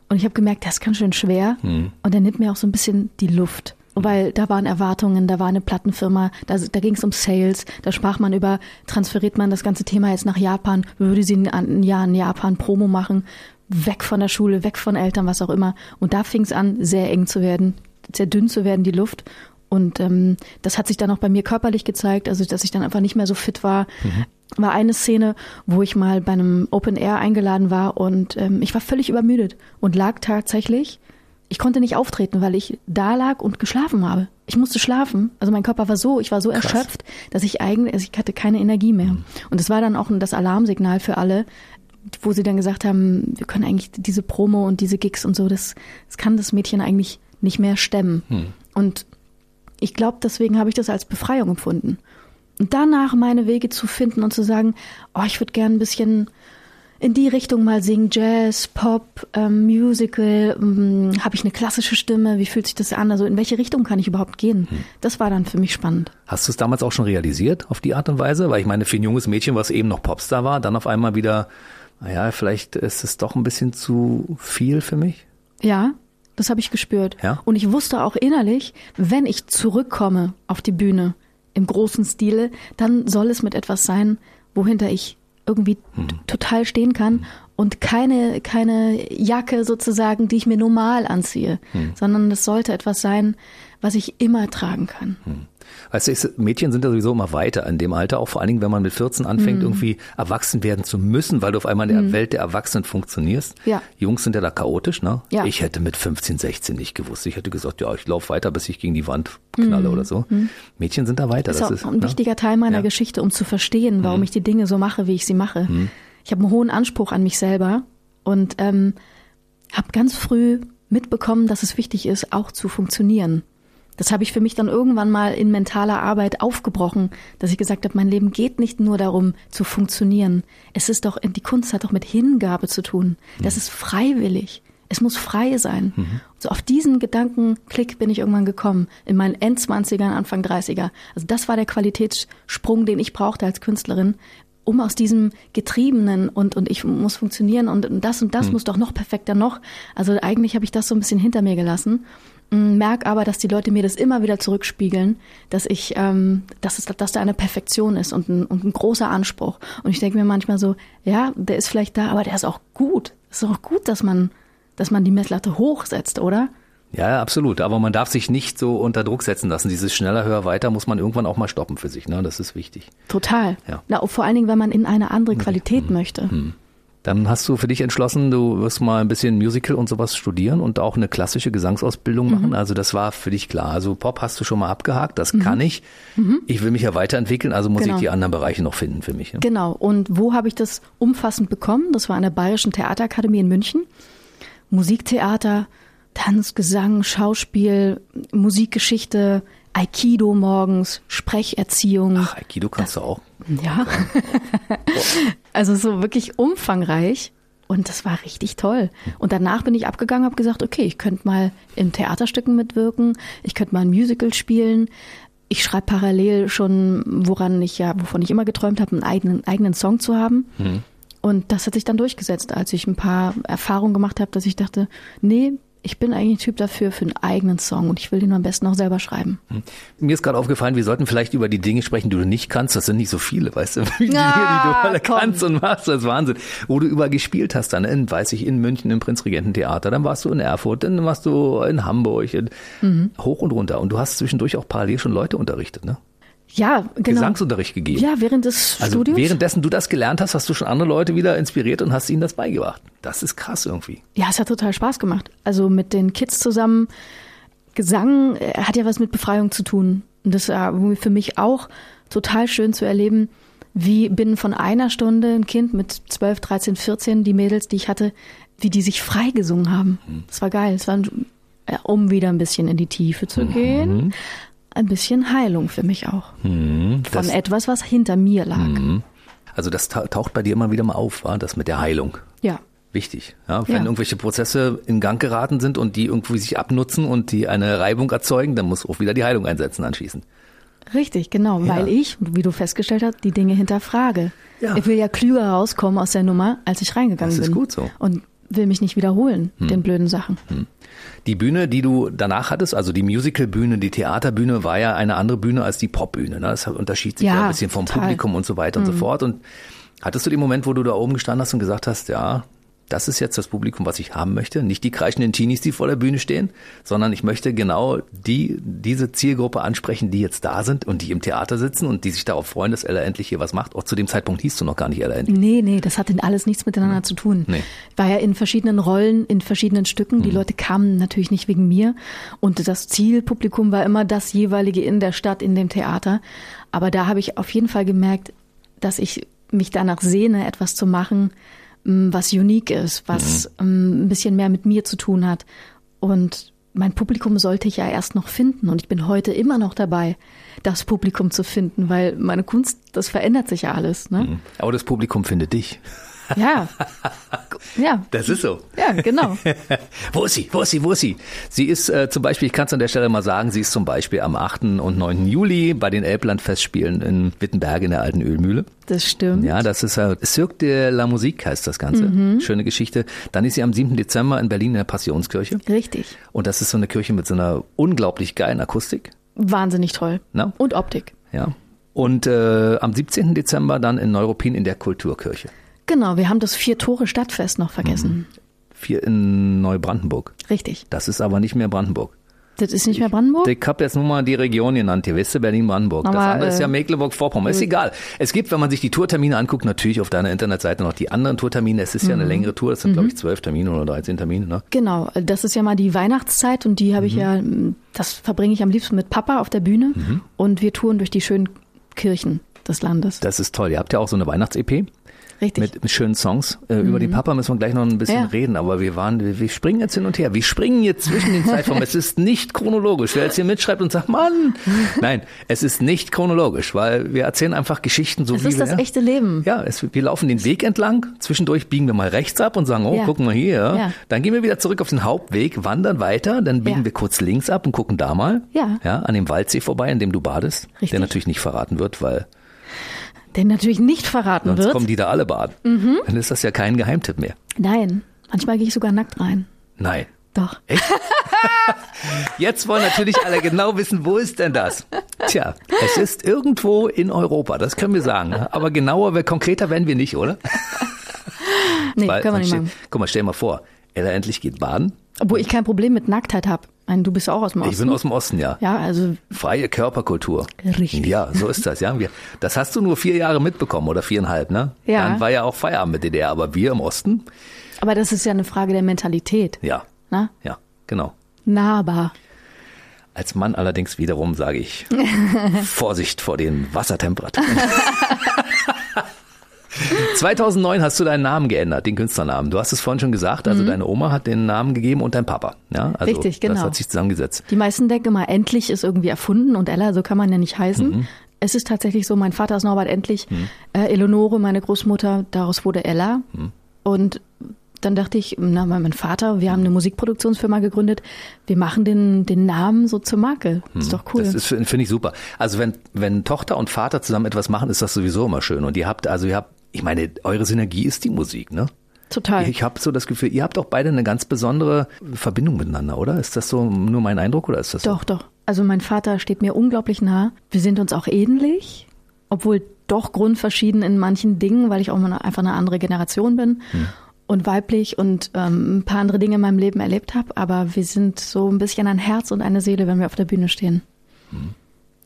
und ich habe gemerkt, das ist ganz schön schwer Hm. und der nimmt mir auch so ein bisschen die Luft. Weil da waren Erwartungen, da war eine Plattenfirma, da, da ging es um Sales, da sprach man über, transferiert man das ganze Thema jetzt nach Japan, würde sie ein, ein Jahr in Japan Promo machen, weg von der Schule, weg von Eltern, was auch immer. Und da fing es an, sehr eng zu werden, sehr dünn zu werden, die Luft. Und ähm, das hat sich dann auch bei mir körperlich gezeigt, also dass ich dann einfach nicht mehr so fit war. War eine Szene, wo ich mal bei einem Open Air eingeladen war und ähm, ich war völlig übermüdet und lag tatsächlich. Ich konnte nicht auftreten, weil ich da lag und geschlafen habe. Ich musste schlafen. Also mein Körper war so, ich war so Krass. erschöpft, dass ich eigentlich, also ich hatte keine Energie mehr. Und es war dann auch das Alarmsignal für alle, wo sie dann gesagt haben, wir können eigentlich diese Promo und diese Gigs und so, das, das kann das Mädchen eigentlich nicht mehr stemmen. Und ich glaube, deswegen habe ich das als Befreiung empfunden. Und danach meine Wege zu finden und zu sagen, oh, ich würde gern ein bisschen in die Richtung mal singen, Jazz, Pop, ähm, Musical, ähm, habe ich eine klassische Stimme, wie fühlt sich das an? Also in welche Richtung kann ich überhaupt gehen? Das war dann für mich spannend. Hast du es damals auch schon realisiert auf die Art und Weise? Weil ich meine, für ein junges Mädchen, was eben noch Popstar war, dann auf einmal wieder, naja, vielleicht ist es doch ein bisschen zu viel für mich. Ja, das habe ich gespürt. Ja? Und ich wusste auch innerlich, wenn ich zurückkomme auf die Bühne im großen Stile, dann soll es mit etwas sein, wohinter ich irgendwie Mhm. total stehen kann und keine, keine Jacke sozusagen, die ich mir normal anziehe, Mhm. sondern es sollte etwas sein, was ich immer tragen kann. Weißt du, Mädchen sind ja sowieso immer weiter in dem Alter, auch vor allen Dingen, wenn man mit 14 Mhm. anfängt, irgendwie erwachsen werden zu müssen, weil du auf einmal in der Welt der Erwachsenen funktionierst. Ja. Jungs sind ja da chaotisch, ne? Ja. Ich hätte mit 15, 16 nicht gewusst. Ich hätte gesagt, ja, ich laufe weiter, bis ich gegen die Wand knalle oder so. Mädchen sind da weiter. Mhm. Das ist Das auch ist ein ne? wichtiger Teil meiner Ja. Mhm. Geschichte, um zu verstehen, warum ich die Dinge so mache, wie ich sie mache. Ich habe einen hohen Anspruch an mich selber und ähm, habe ganz früh mitbekommen, dass es wichtig ist, auch zu funktionieren. Das habe ich für mich dann irgendwann mal in mentaler Arbeit aufgebrochen, dass ich gesagt habe, mein Leben geht nicht nur darum zu funktionieren. Es ist doch, die Kunst hat doch mit Hingabe zu tun. Das ist freiwillig. Es muss frei sein. So auf diesen Gedankenklick bin ich irgendwann gekommen, in meinen Endzwanzigern, Anfang 30er. Also das war der Qualitätssprung, den ich brauchte als Künstlerin, um aus diesem Getriebenen und, und ich muss funktionieren und, und das und das muss doch noch perfekter noch. Also eigentlich habe ich das so ein bisschen hinter mir gelassen. Mm, Merk aber, dass die Leute mir das immer wieder zurückspiegeln, dass ich, ähm, dass, es, dass da eine Perfektion ist und ein, und ein großer Anspruch. Und ich denke mir manchmal so, ja, der ist vielleicht da, aber der ist auch gut. Es ist auch gut, dass man, dass man die Messlatte hochsetzt, oder? Ja, absolut. Aber man darf sich nicht so unter Druck setzen lassen. Dieses schneller, höher, weiter muss man irgendwann auch mal stoppen für sich. Ne? Das ist wichtig. Total. Ja. Mhm. Na, vor allen Dingen, wenn man in eine andere Qualität möchte. Dann hast du für dich entschlossen, du wirst mal ein bisschen Musical und sowas studieren und auch eine klassische Gesangsausbildung Mhm. machen. Also das war für dich klar. Also Pop hast du schon mal abgehakt, das kann ich. Ich will mich ja weiterentwickeln, also muss Mhm. Genau. ich die anderen Bereiche noch finden für mich. Ne? Genau. Und wo habe ich das umfassend bekommen? Das war an der Bayerischen Theaterakademie in München. Musiktheater, Tanz, Gesang, Schauspiel, Musikgeschichte, Aikido morgens, Sprecherziehung. Ach, Aikido kannst du auch. Ja. also so wirklich umfangreich. Und das war richtig toll. Und danach bin ich abgegangen, habe gesagt, okay, ich könnte mal in Theaterstücken mitwirken, ich könnte mal ein Musical spielen. Ich schreibe parallel schon, woran ich ja, wovon ich immer geträumt habe, einen eigenen, eigenen Song zu haben. Und das hat sich dann durchgesetzt, als ich ein paar Erfahrungen gemacht habe, dass ich dachte, nee, ich bin eigentlich ein Typ dafür für einen eigenen Song und ich will den am besten auch selber schreiben. Mir ist gerade aufgefallen, wir sollten vielleicht über die Dinge sprechen, die du nicht kannst. Das sind nicht so viele, weißt du, die Dinge, die du Ah, alle komm. kannst und machst. Das ist Wahnsinn. Wo du überall gespielt hast, dann in, weiß ich, in München im Prinzregententheater, dann warst du in Erfurt, dann warst du in Hamburg, in, Mhm. hoch und runter. Und du hast zwischendurch auch parallel schon Leute unterrichtet, ne? Ja, genau. Gesangsunterricht gegeben. Ja, während des Also Studiums. währenddessen du das gelernt hast, hast du schon andere Leute wieder inspiriert und hast ihnen das beigebracht. Das ist krass irgendwie. Ja, es hat total Spaß gemacht. Also mit den Kids zusammen. Gesang äh, hat ja was mit Befreiung zu tun. Und das war für mich auch total schön zu erleben, wie binnen von einer Stunde ein Kind mit 12, 13, 14, die Mädels, die ich hatte, wie die sich frei gesungen haben. Das war geil. Es war, ein- ja, um wieder ein bisschen in die Tiefe zu gehen, ein bisschen Heilung für mich auch. Von Das- etwas, was hinter mir lag. Also das ta- taucht bei dir immer wieder mal auf, war das mit der Heilung. Ja. Wichtig. Ja, wenn Ja. irgendwelche Prozesse in Gang geraten sind und die irgendwie sich abnutzen und die eine Reibung erzeugen, dann muss auch wieder die Heilung einsetzen anschließend. Richtig, genau, weil ich, wie du festgestellt hast, die Dinge hinterfrage. Ja. Ich will ja klüger rauskommen aus der Nummer, als ich reingegangen Das ist bin. gut so. Hm. Und will mich nicht wiederholen, den blöden Sachen. Die Bühne, die du danach hattest, also die Musical-Bühne, die Theaterbühne, war ja eine andere Bühne als die Popbühne. Ne? Das unterschied sich ja, Ja, ein bisschen vom total. Mhm. Publikum und so weiter und so fort. Und hattest du den Moment, wo du da oben gestanden hast und gesagt hast, ja, das ist jetzt das Publikum, was ich haben möchte. Nicht die kreischenden Teenies, die vor der Bühne stehen, sondern ich möchte genau die, diese Zielgruppe ansprechen, die jetzt da sind und die im Theater sitzen und die sich darauf freuen, dass Ella endlich hier was macht. Auch zu dem Zeitpunkt hieß du noch gar nicht Ella endlich. Nee, nee, das hatte alles nichts miteinander zu tun. Nee. War ja in verschiedenen Rollen, in verschiedenen Stücken. Mhm. Die Leute kamen natürlich nicht wegen mir. Und das Zielpublikum war immer das jeweilige in der Stadt, in dem Theater. Aber da habe ich auf jeden Fall gemerkt, dass ich mich danach sehne, etwas zu machen, was unique ist, was Mhm. m, ein bisschen mehr mit mir zu tun hat. Und mein Publikum sollte ich ja erst noch finden. Und ich bin heute immer noch dabei, das Publikum zu finden, weil meine Kunst, das verändert sich ja alles. Ne? Aber das Publikum findet dich. Ja. Ja. Das ist so. Ja, genau. Wo ist sie? Wo ist sie? Wo ist sie? Sie ist äh, zum Beispiel, ich kann es an der Stelle mal sagen, sie ist zum Beispiel am 8. und 9. Juli bei den Elblandfestspielen in Wittenberg in der alten Ölmühle. Das stimmt. Ja, das ist äh, Cirque de la Musique heißt das Ganze. Mhm. Schöne Geschichte. Dann ist sie am 7. Dezember in Berlin in der Passionskirche. Richtig. Und das ist so eine Kirche mit so einer unglaublich geilen Akustik. Wahnsinnig toll. Na? Und Optik. Ja. Und äh, am 17. Dezember dann in Neuruppin in der Kulturkirche. Genau, wir haben das Vier-Tore-Stadtfest noch vergessen. Vier in Neubrandenburg. Richtig. Das ist aber nicht mehr Brandenburg. Das ist nicht mehr Brandenburg? Ich habe jetzt nur mal die Region genannt hier, weißt du, Berlin-Brandenburg. Das andere ist ja äh, Mecklenburg-Vorpommern. Ist egal. Es gibt, wenn man sich die Tourtermine anguckt, natürlich auf deiner Internetseite noch die anderen Tourtermine. Es ist ja eine längere Tour. Das sind, glaube ich, zwölf Termine oder 13 Termine. Ne? Genau, das ist ja mal die Weihnachtszeit und die habe ich ja, das verbringe ich am liebsten mit Papa auf der Bühne und wir touren durch die schönen Kirchen des Landes. Das ist toll. Ihr habt ja auch so eine Weihnachts-EP Richtig. mit, mit schönen Songs. Äh, Über den Papa müssen wir gleich noch ein bisschen Ja. reden, aber wir waren, wir, wir springen jetzt hin und her. Wir springen jetzt zwischen den Zeitformen. es ist nicht chronologisch. Wer jetzt hier mitschreibt und sagt, Mann, nein, es ist nicht chronologisch, weil wir erzählen einfach Geschichten so das wie ist wir. das echte Leben. Ja, es, wir laufen den Weg entlang, zwischendurch biegen wir mal rechts ab und sagen, oh, Ja. guck mal hier. Ja. Dann gehen wir wieder zurück auf den Hauptweg, wandern weiter, dann biegen wir kurz links ab und gucken da mal. Ja. Ja, an dem Waldsee vorbei, in dem du badest. Richtig. Der natürlich nicht verraten wird, weil Der natürlich nicht verraten sonst wird. Mhm. kommen die da alle baden. Dann ist das ja kein Geheimtipp mehr. Nein, manchmal gehe ich sogar nackt rein. Nein. Doch. Jetzt wollen natürlich alle genau wissen, wo ist denn das? Tja, es ist irgendwo in Europa, das können wir sagen. Aber genauer, konkreter werden wir nicht, oder? Nee, Weil können wir nicht sonst machen. Guck mal, stell dir mal vor, Ella endlich geht baden. Obwohl ich kein Problem mit Nacktheit habe. Du bist auch aus dem Osten. Ich bin aus dem Osten, ja. ja, also Freie Körperkultur. Richtig. Ja, so ist das, ja. Wir, das hast du nur vier Jahre mitbekommen oder viereinhalb, ne? Ja. Dann war ja auch Feierabend mit DDR, aber wir im Osten, Aber das ist ja eine Frage der Mentalität. ja, Na? ja, genau. Nahbar. Als Mann allerdings wiederum sage ich Vorsicht vor den Wassertemperaturen. 2009 hast du deinen Namen geändert, den Künstlernamen. Du hast es vorhin schon gesagt, also deine Oma hat den Namen gegeben und dein Papa. Ja, also Mhm. Richtig, genau. Das hat sich zusammengesetzt. Die meisten denken immer, endlich ist irgendwie erfunden und Ella, so kann man ja nicht heißen. Mhm. Es ist tatsächlich so, mein Vater ist Norbert Endlich, äh, Eleonore, meine Großmutter, daraus wurde Ella. Mhm. Und dann dachte ich, na, mein Vater, wir haben eine Musikproduktionsfirma gegründet, wir machen den, den Namen so zur Marke. Ist doch cool. Mhm. Das finde ich super. Also wenn wenn Tochter und Vater zusammen etwas machen, ist das sowieso immer schön. Und ihr habt also ihr habt, ich meine, eure Synergie ist die Musik, ne? Total. Ich habe so das Gefühl, ihr habt auch beide eine ganz besondere Verbindung miteinander, oder? Ist das so nur mein Eindruck oder ist das so? Doch, doch. Also mein Vater steht mir unglaublich nah. Wir sind uns auch ähnlich, obwohl doch grundverschieden in manchen Dingen, weil ich auch einfach eine andere Generation bin und weiblich und ähm, ein paar andere Dinge in meinem Leben erlebt habe. Aber wir sind so ein bisschen ein Herz und eine Seele, wenn wir auf der Bühne stehen.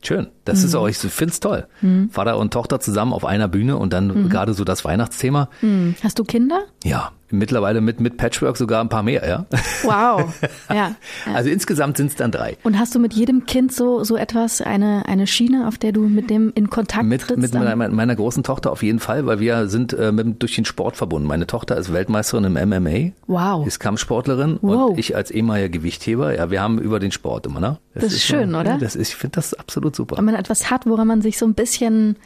Schön. Das ist auch, ich finde es toll. Vater und Tochter zusammen auf einer Bühne und dann gerade so das Weihnachtsthema. Hm. Hast du Kinder? Ja, mittlerweile mit, mit Patchwork sogar ein paar mehr, ja. Wow. ja. Also insgesamt sind es dann drei. Und hast du mit jedem Kind so, so etwas, eine, eine Schiene, auf der du mit dem in Kontakt Mit, trittst? mit meiner, meiner großen Tochter auf jeden Fall, weil wir sind äh, mit, durch den Sport verbunden. Meine Tochter ist Weltmeisterin im MMA, Wow. ist Kampfsportlerin Wow. und ich als ehemaliger Gewichtheber. Ja, wir haben über den Sport immer, ne? Das ist schön, mal- oder? Ja, das ist, ich finde das absolut super. Wenn man etwas hat, woran man sich so ein bisschen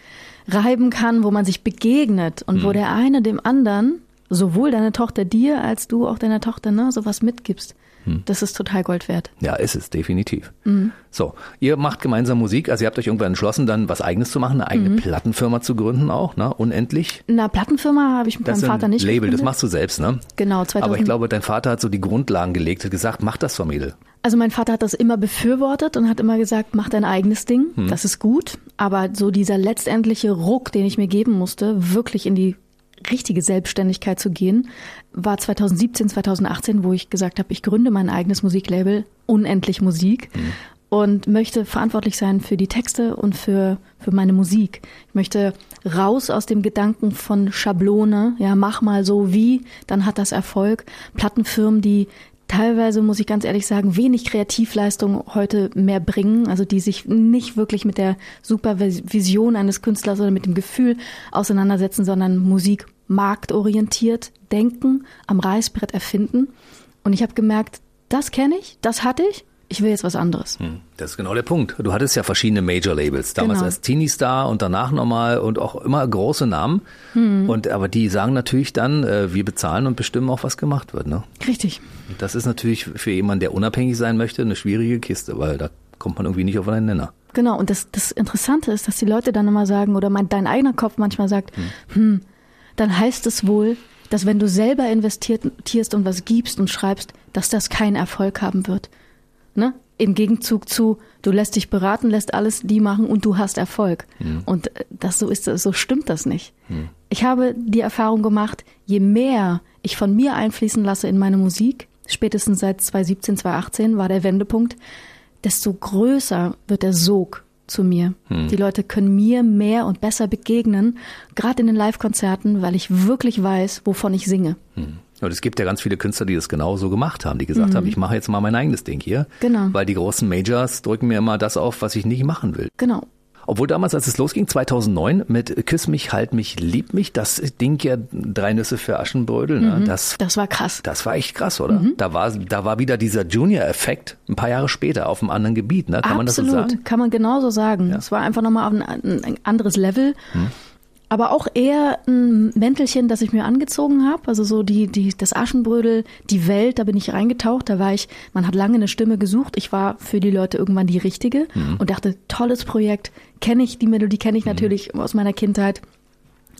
reiben kann, wo man sich begegnet und Hm. wo der eine dem anderen, sowohl deine Tochter dir als du auch deiner Tochter, ne, sowas mitgibst. Hm. Das ist total Gold wert. Ja, ist es, definitiv. Mhm. So, ihr macht gemeinsam Musik, also ihr habt euch irgendwann entschlossen, dann was eigenes zu machen, eine eigene Mhm. Plattenfirma zu gründen auch, ne? Unendlich. Na, Plattenfirma habe ich mit Das meinem Vater nicht Label, das gegründet. machst du selbst, ne? Genau, 2000. Aber ich glaube, dein Vater hat so die Grundlagen gelegt, hat gesagt, mach das, Mädel. Also mein Vater hat das immer befürwortet und hat immer gesagt, mach dein eigenes Ding, Hm. das ist gut. Aber so dieser letztendliche Ruck, den ich mir geben musste, wirklich in die richtige Selbstständigkeit zu gehen, war 2017, 2018, wo ich gesagt habe, ich gründe mein eigenes Musiklabel, Unendlich Musik. Und möchte verantwortlich sein für die Texte und für, für meine Musik. Ich möchte raus aus dem Gedanken von Schablone, ja, mach mal so wie, dann hat das Erfolg. Plattenfirmen, die teilweise, muss ich ganz ehrlich sagen, wenig Kreativleistung heute mehr bringen, also die sich nicht wirklich mit der Supervision eines Künstlers oder mit dem Gefühl auseinandersetzen, sondern Musik marktorientiert denken, am Reißbrett erfinden. Und ich habe gemerkt, das kenne ich, das hatte ich, ich will jetzt was anderes. Hm, Das ist genau der Punkt. Du hattest ja verschiedene Major-Labels. Damals Genau. erst Teeny Star und danach nochmal und auch immer große Namen. Hm. Und aber die sagen natürlich dann, äh, wir bezahlen und bestimmen auch, was gemacht wird. Ne? Richtig. Und das ist natürlich für jemanden, der unabhängig sein möchte, eine schwierige Kiste, weil da kommt man irgendwie nicht auf einen Nenner. Genau, und das, das Interessante ist, dass die Leute dann immer sagen, oder mein, dein eigener Kopf manchmal sagt, hm, dann heißt es wohl, dass wenn du selber investierst und was gibst und schreibst, dass das keinen Erfolg haben wird. Ne? Im Gegenzug zu, du lässt dich beraten, lässt alles die machen und du hast Erfolg. Und äh, das so ist, so stimmt das nicht. Ich habe die Erfahrung gemacht, je mehr ich von mir einfließen lasse in meine Musik, spätestens seit 2017, 2018 war der Wendepunkt, desto größer wird der Sog zu mir. Die Leute können mir mehr und besser begegnen, gerade in den Live-Konzerten, weil ich wirklich weiß, wovon ich singe. Und es gibt ja ganz viele Künstler, die das genau so gemacht haben, die gesagt haben, ich mache jetzt mal mein eigenes Ding hier. Genau. Weil die großen Majors drücken mir immer das auf, was ich nicht machen will. Genau. Obwohl damals, als es losging, 2009, mit Küss mich, halt mich, lieb mich, das Ding ja drei Nüsse für Aschenbrödel, ne? das, Das war krass. das war echt krass, oder? Da war, da war wieder dieser Junior-Effekt ein paar Jahre später auf einem anderen Gebiet, ne? Kann man das so Absolut, sagen? kann man genauso sagen. Es war einfach nochmal auf ein, ein anderes Level. Hm. Aber auch eher ein Mäntelchen, das ich mir angezogen habe. Also so die, die, das Aschenbrödel, die Welt, da bin ich reingetaucht. Da war ich, man hat lange eine Stimme gesucht. Ich war für die Leute irgendwann die richtige Hm. und dachte, tolles Projekt. Kenne ich, die Melodie kenne ich natürlich aus meiner Kindheit.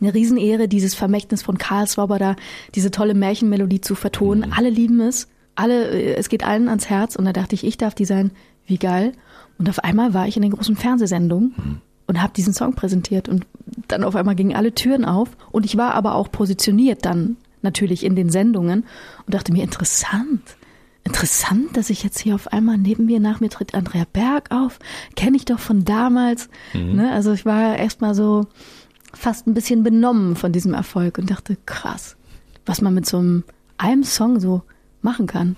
Eine Riesenehre, dieses Vermächtnis von Karl Swoboda, diese tolle Märchenmelodie zu vertonen. Alle lieben es. Alle, äh, es geht allen ans Herz. Und da dachte ich, ich darf die sein. Wie geil. Und auf einmal war ich in den großen Fernsehsendungen und habe diesen Song präsentiert. Und dann auf einmal gingen alle Türen auf. Und ich war aber auch positioniert dann natürlich in den Sendungen und dachte mir, interessant. Interessant, dass ich jetzt hier auf einmal neben mir, nach mir tritt Andrea Berg auf. Kenne ich doch von damals. Ne? Also ich war erstmal so fast ein bisschen benommen von diesem Erfolg und dachte, krass, was man mit so einem, einem Song so machen kann.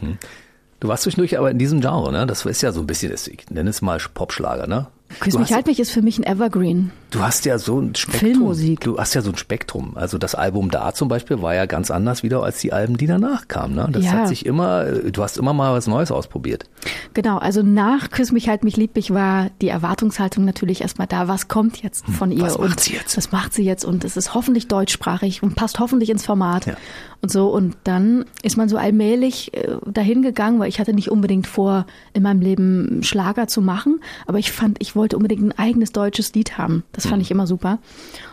Du warst zwischendurch aber in diesem Genre, ne? Das ist ja so ein bisschen, ich nenne es mal Popschlager, ne? Küss mich halt mich ist für mich ein Evergreen. Du hast ja so ein Spektrum. Filmmusik. Du hast ja so ein Spektrum. Also das Album da zum Beispiel war ja ganz anders wieder als die Alben, die danach kamen. Ne? Das Ja. hat sich immer, du hast immer mal was Neues ausprobiert. Genau, also nach Küss mich halt mich lieb mich war die Erwartungshaltung natürlich erstmal da, was kommt jetzt von ihr was macht sie jetzt? was macht sie jetzt und es ist hoffentlich deutschsprachig und passt hoffentlich ins Format Ja. und so und dann ist man so allmählich äh, dahin gegangen, weil ich hatte nicht unbedingt vor in meinem Leben Schlager zu machen, aber ich fand, ich wollte unbedingt ein eigenes deutsches Lied haben. Das fand ich immer super.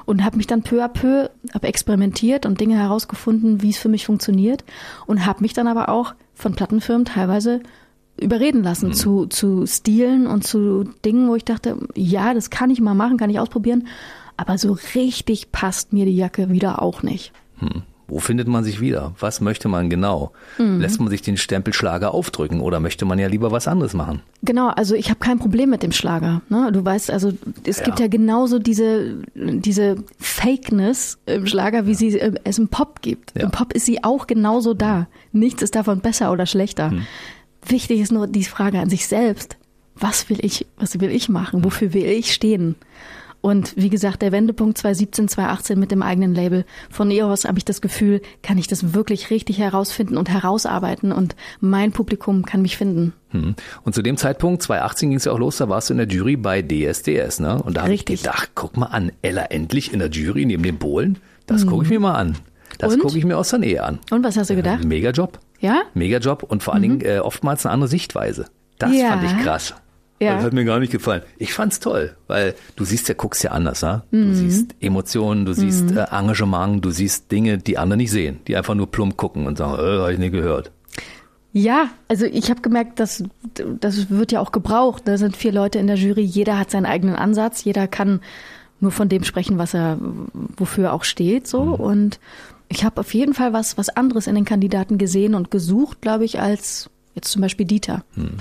Und habe mich dann peu à peu habe experimentiert und Dinge herausgefunden, wie es für mich funktioniert. Und habe mich dann aber auch von Plattenfirmen teilweise überreden lassen zu, zu Stilen und zu Dingen, wo ich dachte, ja, das kann ich mal machen, kann ich ausprobieren, aber so richtig passt mir die Jacke wieder auch nicht. Wo findet man sich wieder? Was möchte man genau? Mhm. Lässt man sich den Stempel Schlager aufdrücken oder möchte man ja lieber was anderes machen? Genau, also ich habe kein Problem mit dem Schlager. Ne? Du weißt, also es ja. gibt ja genauso diese, diese Fakeness im Schlager, wie sie äh, es im Pop gibt. Ja. Im Pop ist sie auch genauso da. Nichts ist davon besser oder schlechter. Mhm. Wichtig ist nur die Frage an sich selbst. Was will ich, was will ich machen? Wofür will ich stehen? Und wie gesagt, der Wendepunkt 2017, 2018 mit dem eigenen Label. Von aus habe ich das Gefühl, kann ich das wirklich richtig herausfinden und herausarbeiten und mein Publikum kann mich finden. Hm. Und zu dem Zeitpunkt, 2018 ging es ja auch los, da warst du in der Jury bei DSDS, ne? Und da habe ich gedacht, guck mal an, Ella endlich in der Jury neben den Bohlen. Das mhm. gucke ich mir mal an. Das gucke ich mir aus der Nähe an. Und was hast du gedacht? Mega Job. Ja? Mega Job und vor allen mhm. Dingen äh, oftmals eine andere Sichtweise. Das ja. fand ich krass. Ja. Das hat mir gar nicht gefallen. Ich fand's toll, weil du siehst ja, guckst ja anders, ja? Du mhm. siehst Emotionen, du siehst mhm. äh, Engagement, du siehst Dinge, die andere nicht sehen, die einfach nur plump gucken und sagen, äh, habe ich nie gehört. Ja, also ich habe gemerkt, dass das wird ja auch gebraucht. Da sind vier Leute in der Jury, jeder hat seinen eigenen Ansatz, jeder kann nur von dem sprechen, was er wofür er auch steht, so mhm. und ich habe auf jeden Fall was was anderes in den Kandidaten gesehen und gesucht, glaube ich, als jetzt zum Beispiel Dieter. Mhm.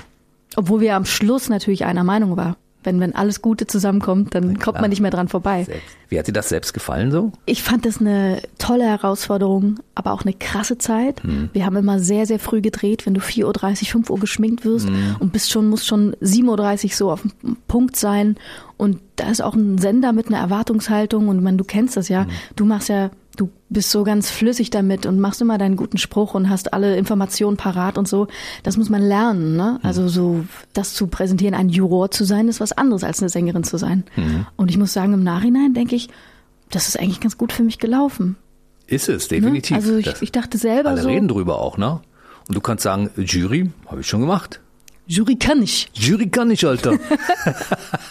Obwohl wir am Schluss natürlich einer Meinung waren. Wenn, wenn alles Gute zusammenkommt, dann kommt man nicht mehr dran vorbei. Selbst. Wie hat dir das selbst gefallen so? Ich fand das eine tolle Herausforderung, aber auch eine krasse Zeit. Hm. Wir haben immer sehr, sehr früh gedreht, wenn du 4.30 Uhr, 5 Uhr geschminkt wirst hm. und bist schon, musst schon 7.30 Uhr so auf dem Punkt sein. Und da ist auch ein Sender mit einer Erwartungshaltung und man, du kennst das ja. Hm. Du machst ja du bist so ganz flüssig damit und machst immer deinen guten Spruch und hast alle Informationen parat und so. Das muss man lernen, ne? Also so das zu präsentieren, ein Juror zu sein, ist was anderes als eine Sängerin zu sein. Mhm. Und ich muss sagen, im Nachhinein denke ich, das ist eigentlich ganz gut für mich gelaufen. Ist es, definitiv. Ne? Also ich, ich, dachte selber alle so. reden drüber auch, ne? Und du kannst sagen, Jury, habe ich schon gemacht. Jury kann ich. Jury kann ich, Alter.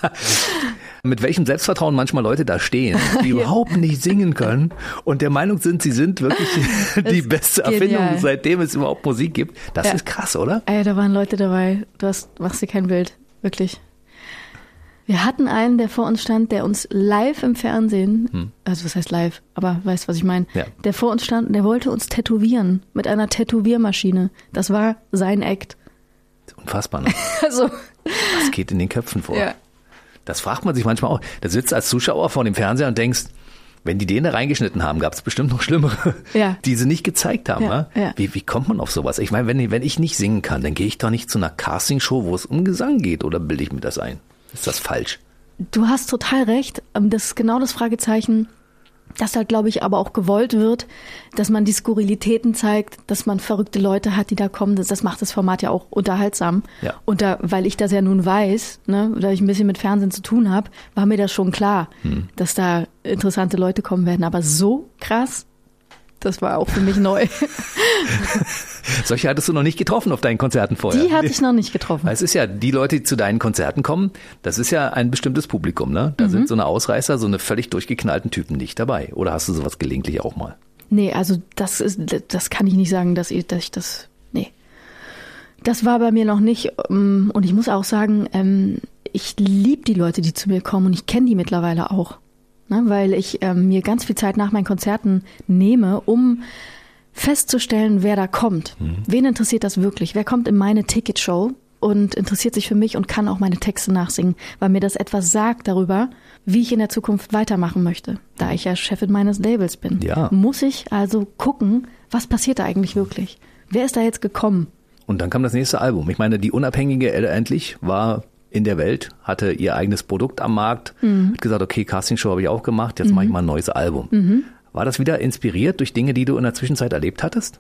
Mit welchem Selbstvertrauen manchmal Leute da stehen, die ja. überhaupt nicht singen können und der Meinung sind, sie sind wirklich die beste Erfindung, seitdem es überhaupt Musik gibt. Das ja. ist krass, oder? Ey, da waren Leute dabei. Du hast, machst dir kein Bild. Wirklich. Wir hatten einen, der vor uns stand, der uns live im Fernsehen, hm. also was heißt live, aber weißt, was ich meine, ja. der vor uns stand, der wollte uns tätowieren mit einer Tätowiermaschine. Das war sein Act. Unfassbar. Ne? also. Was geht in den Köpfen vor? Ja. Das fragt man sich manchmal auch. Da sitzt als Zuschauer vor dem Fernseher und denkst, wenn die den da reingeschnitten haben, gab es bestimmt noch schlimmere, ja. die sie nicht gezeigt haben. Ja, ja. Wie, wie kommt man auf sowas? Ich meine, wenn, wenn ich nicht singen kann, dann gehe ich doch nicht zu einer Castingshow, wo es um Gesang geht, oder bilde ich mir das ein? Ist das falsch? Du hast total recht. Ähm, das ist genau das Fragezeichen dass halt, glaube ich, aber auch gewollt wird, dass man die Skurrilitäten zeigt, dass man verrückte Leute hat, die da kommen. Das, das macht das Format ja auch unterhaltsam. Ja. Und da, weil ich das ja nun weiß, ne, da ich ein bisschen mit Fernsehen zu tun habe, war mir das schon klar, hm. dass da interessante Leute kommen werden. Aber so krass das war auch für mich neu. Solche hattest du noch nicht getroffen auf deinen Konzerten vorher. Die hatte ich noch nicht getroffen. Es ist ja, die Leute, die zu deinen Konzerten kommen, das ist ja ein bestimmtes Publikum, ne? Da mhm. sind so eine Ausreißer, so eine völlig durchgeknallten Typen nicht dabei. Oder hast du sowas gelegentlich auch mal? Nee, also das ist, das kann ich nicht sagen, dass ich, dass ich das, nee. Das war bei mir noch nicht. Ähm, und ich muss auch sagen, ähm, ich liebe die Leute, die zu mir kommen und ich kenne die mittlerweile auch ne, weil ich ähm, mir ganz viel Zeit nach meinen Konzerten nehme, um festzustellen, wer da kommt. Mhm. Wen interessiert das wirklich? Wer kommt in meine Ticketshow und interessiert sich für mich und kann auch meine Texte nachsingen, weil mir das etwas sagt darüber, wie ich in der Zukunft weitermachen möchte. Da ich ja Chefin meines Labels bin, ja. muss ich also gucken, was passiert da eigentlich wirklich? Wer ist da jetzt gekommen? Und dann kam das nächste Album. Ich meine, die unabhängige endlich war in der Welt, hatte ihr eigenes Produkt am Markt, mhm. hat gesagt, okay, Castingshow habe ich auch gemacht, jetzt mhm. mache ich mal ein neues Album. Mhm. War das wieder inspiriert durch Dinge, die du in der Zwischenzeit erlebt hattest?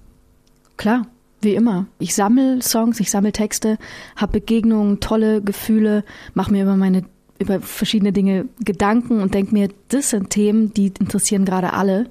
Klar, wie immer. Ich sammle Songs, ich sammle Texte, habe Begegnungen, tolle Gefühle, mache mir über meine über verschiedene Dinge Gedanken und denke mir, das sind Themen, die interessieren gerade alle.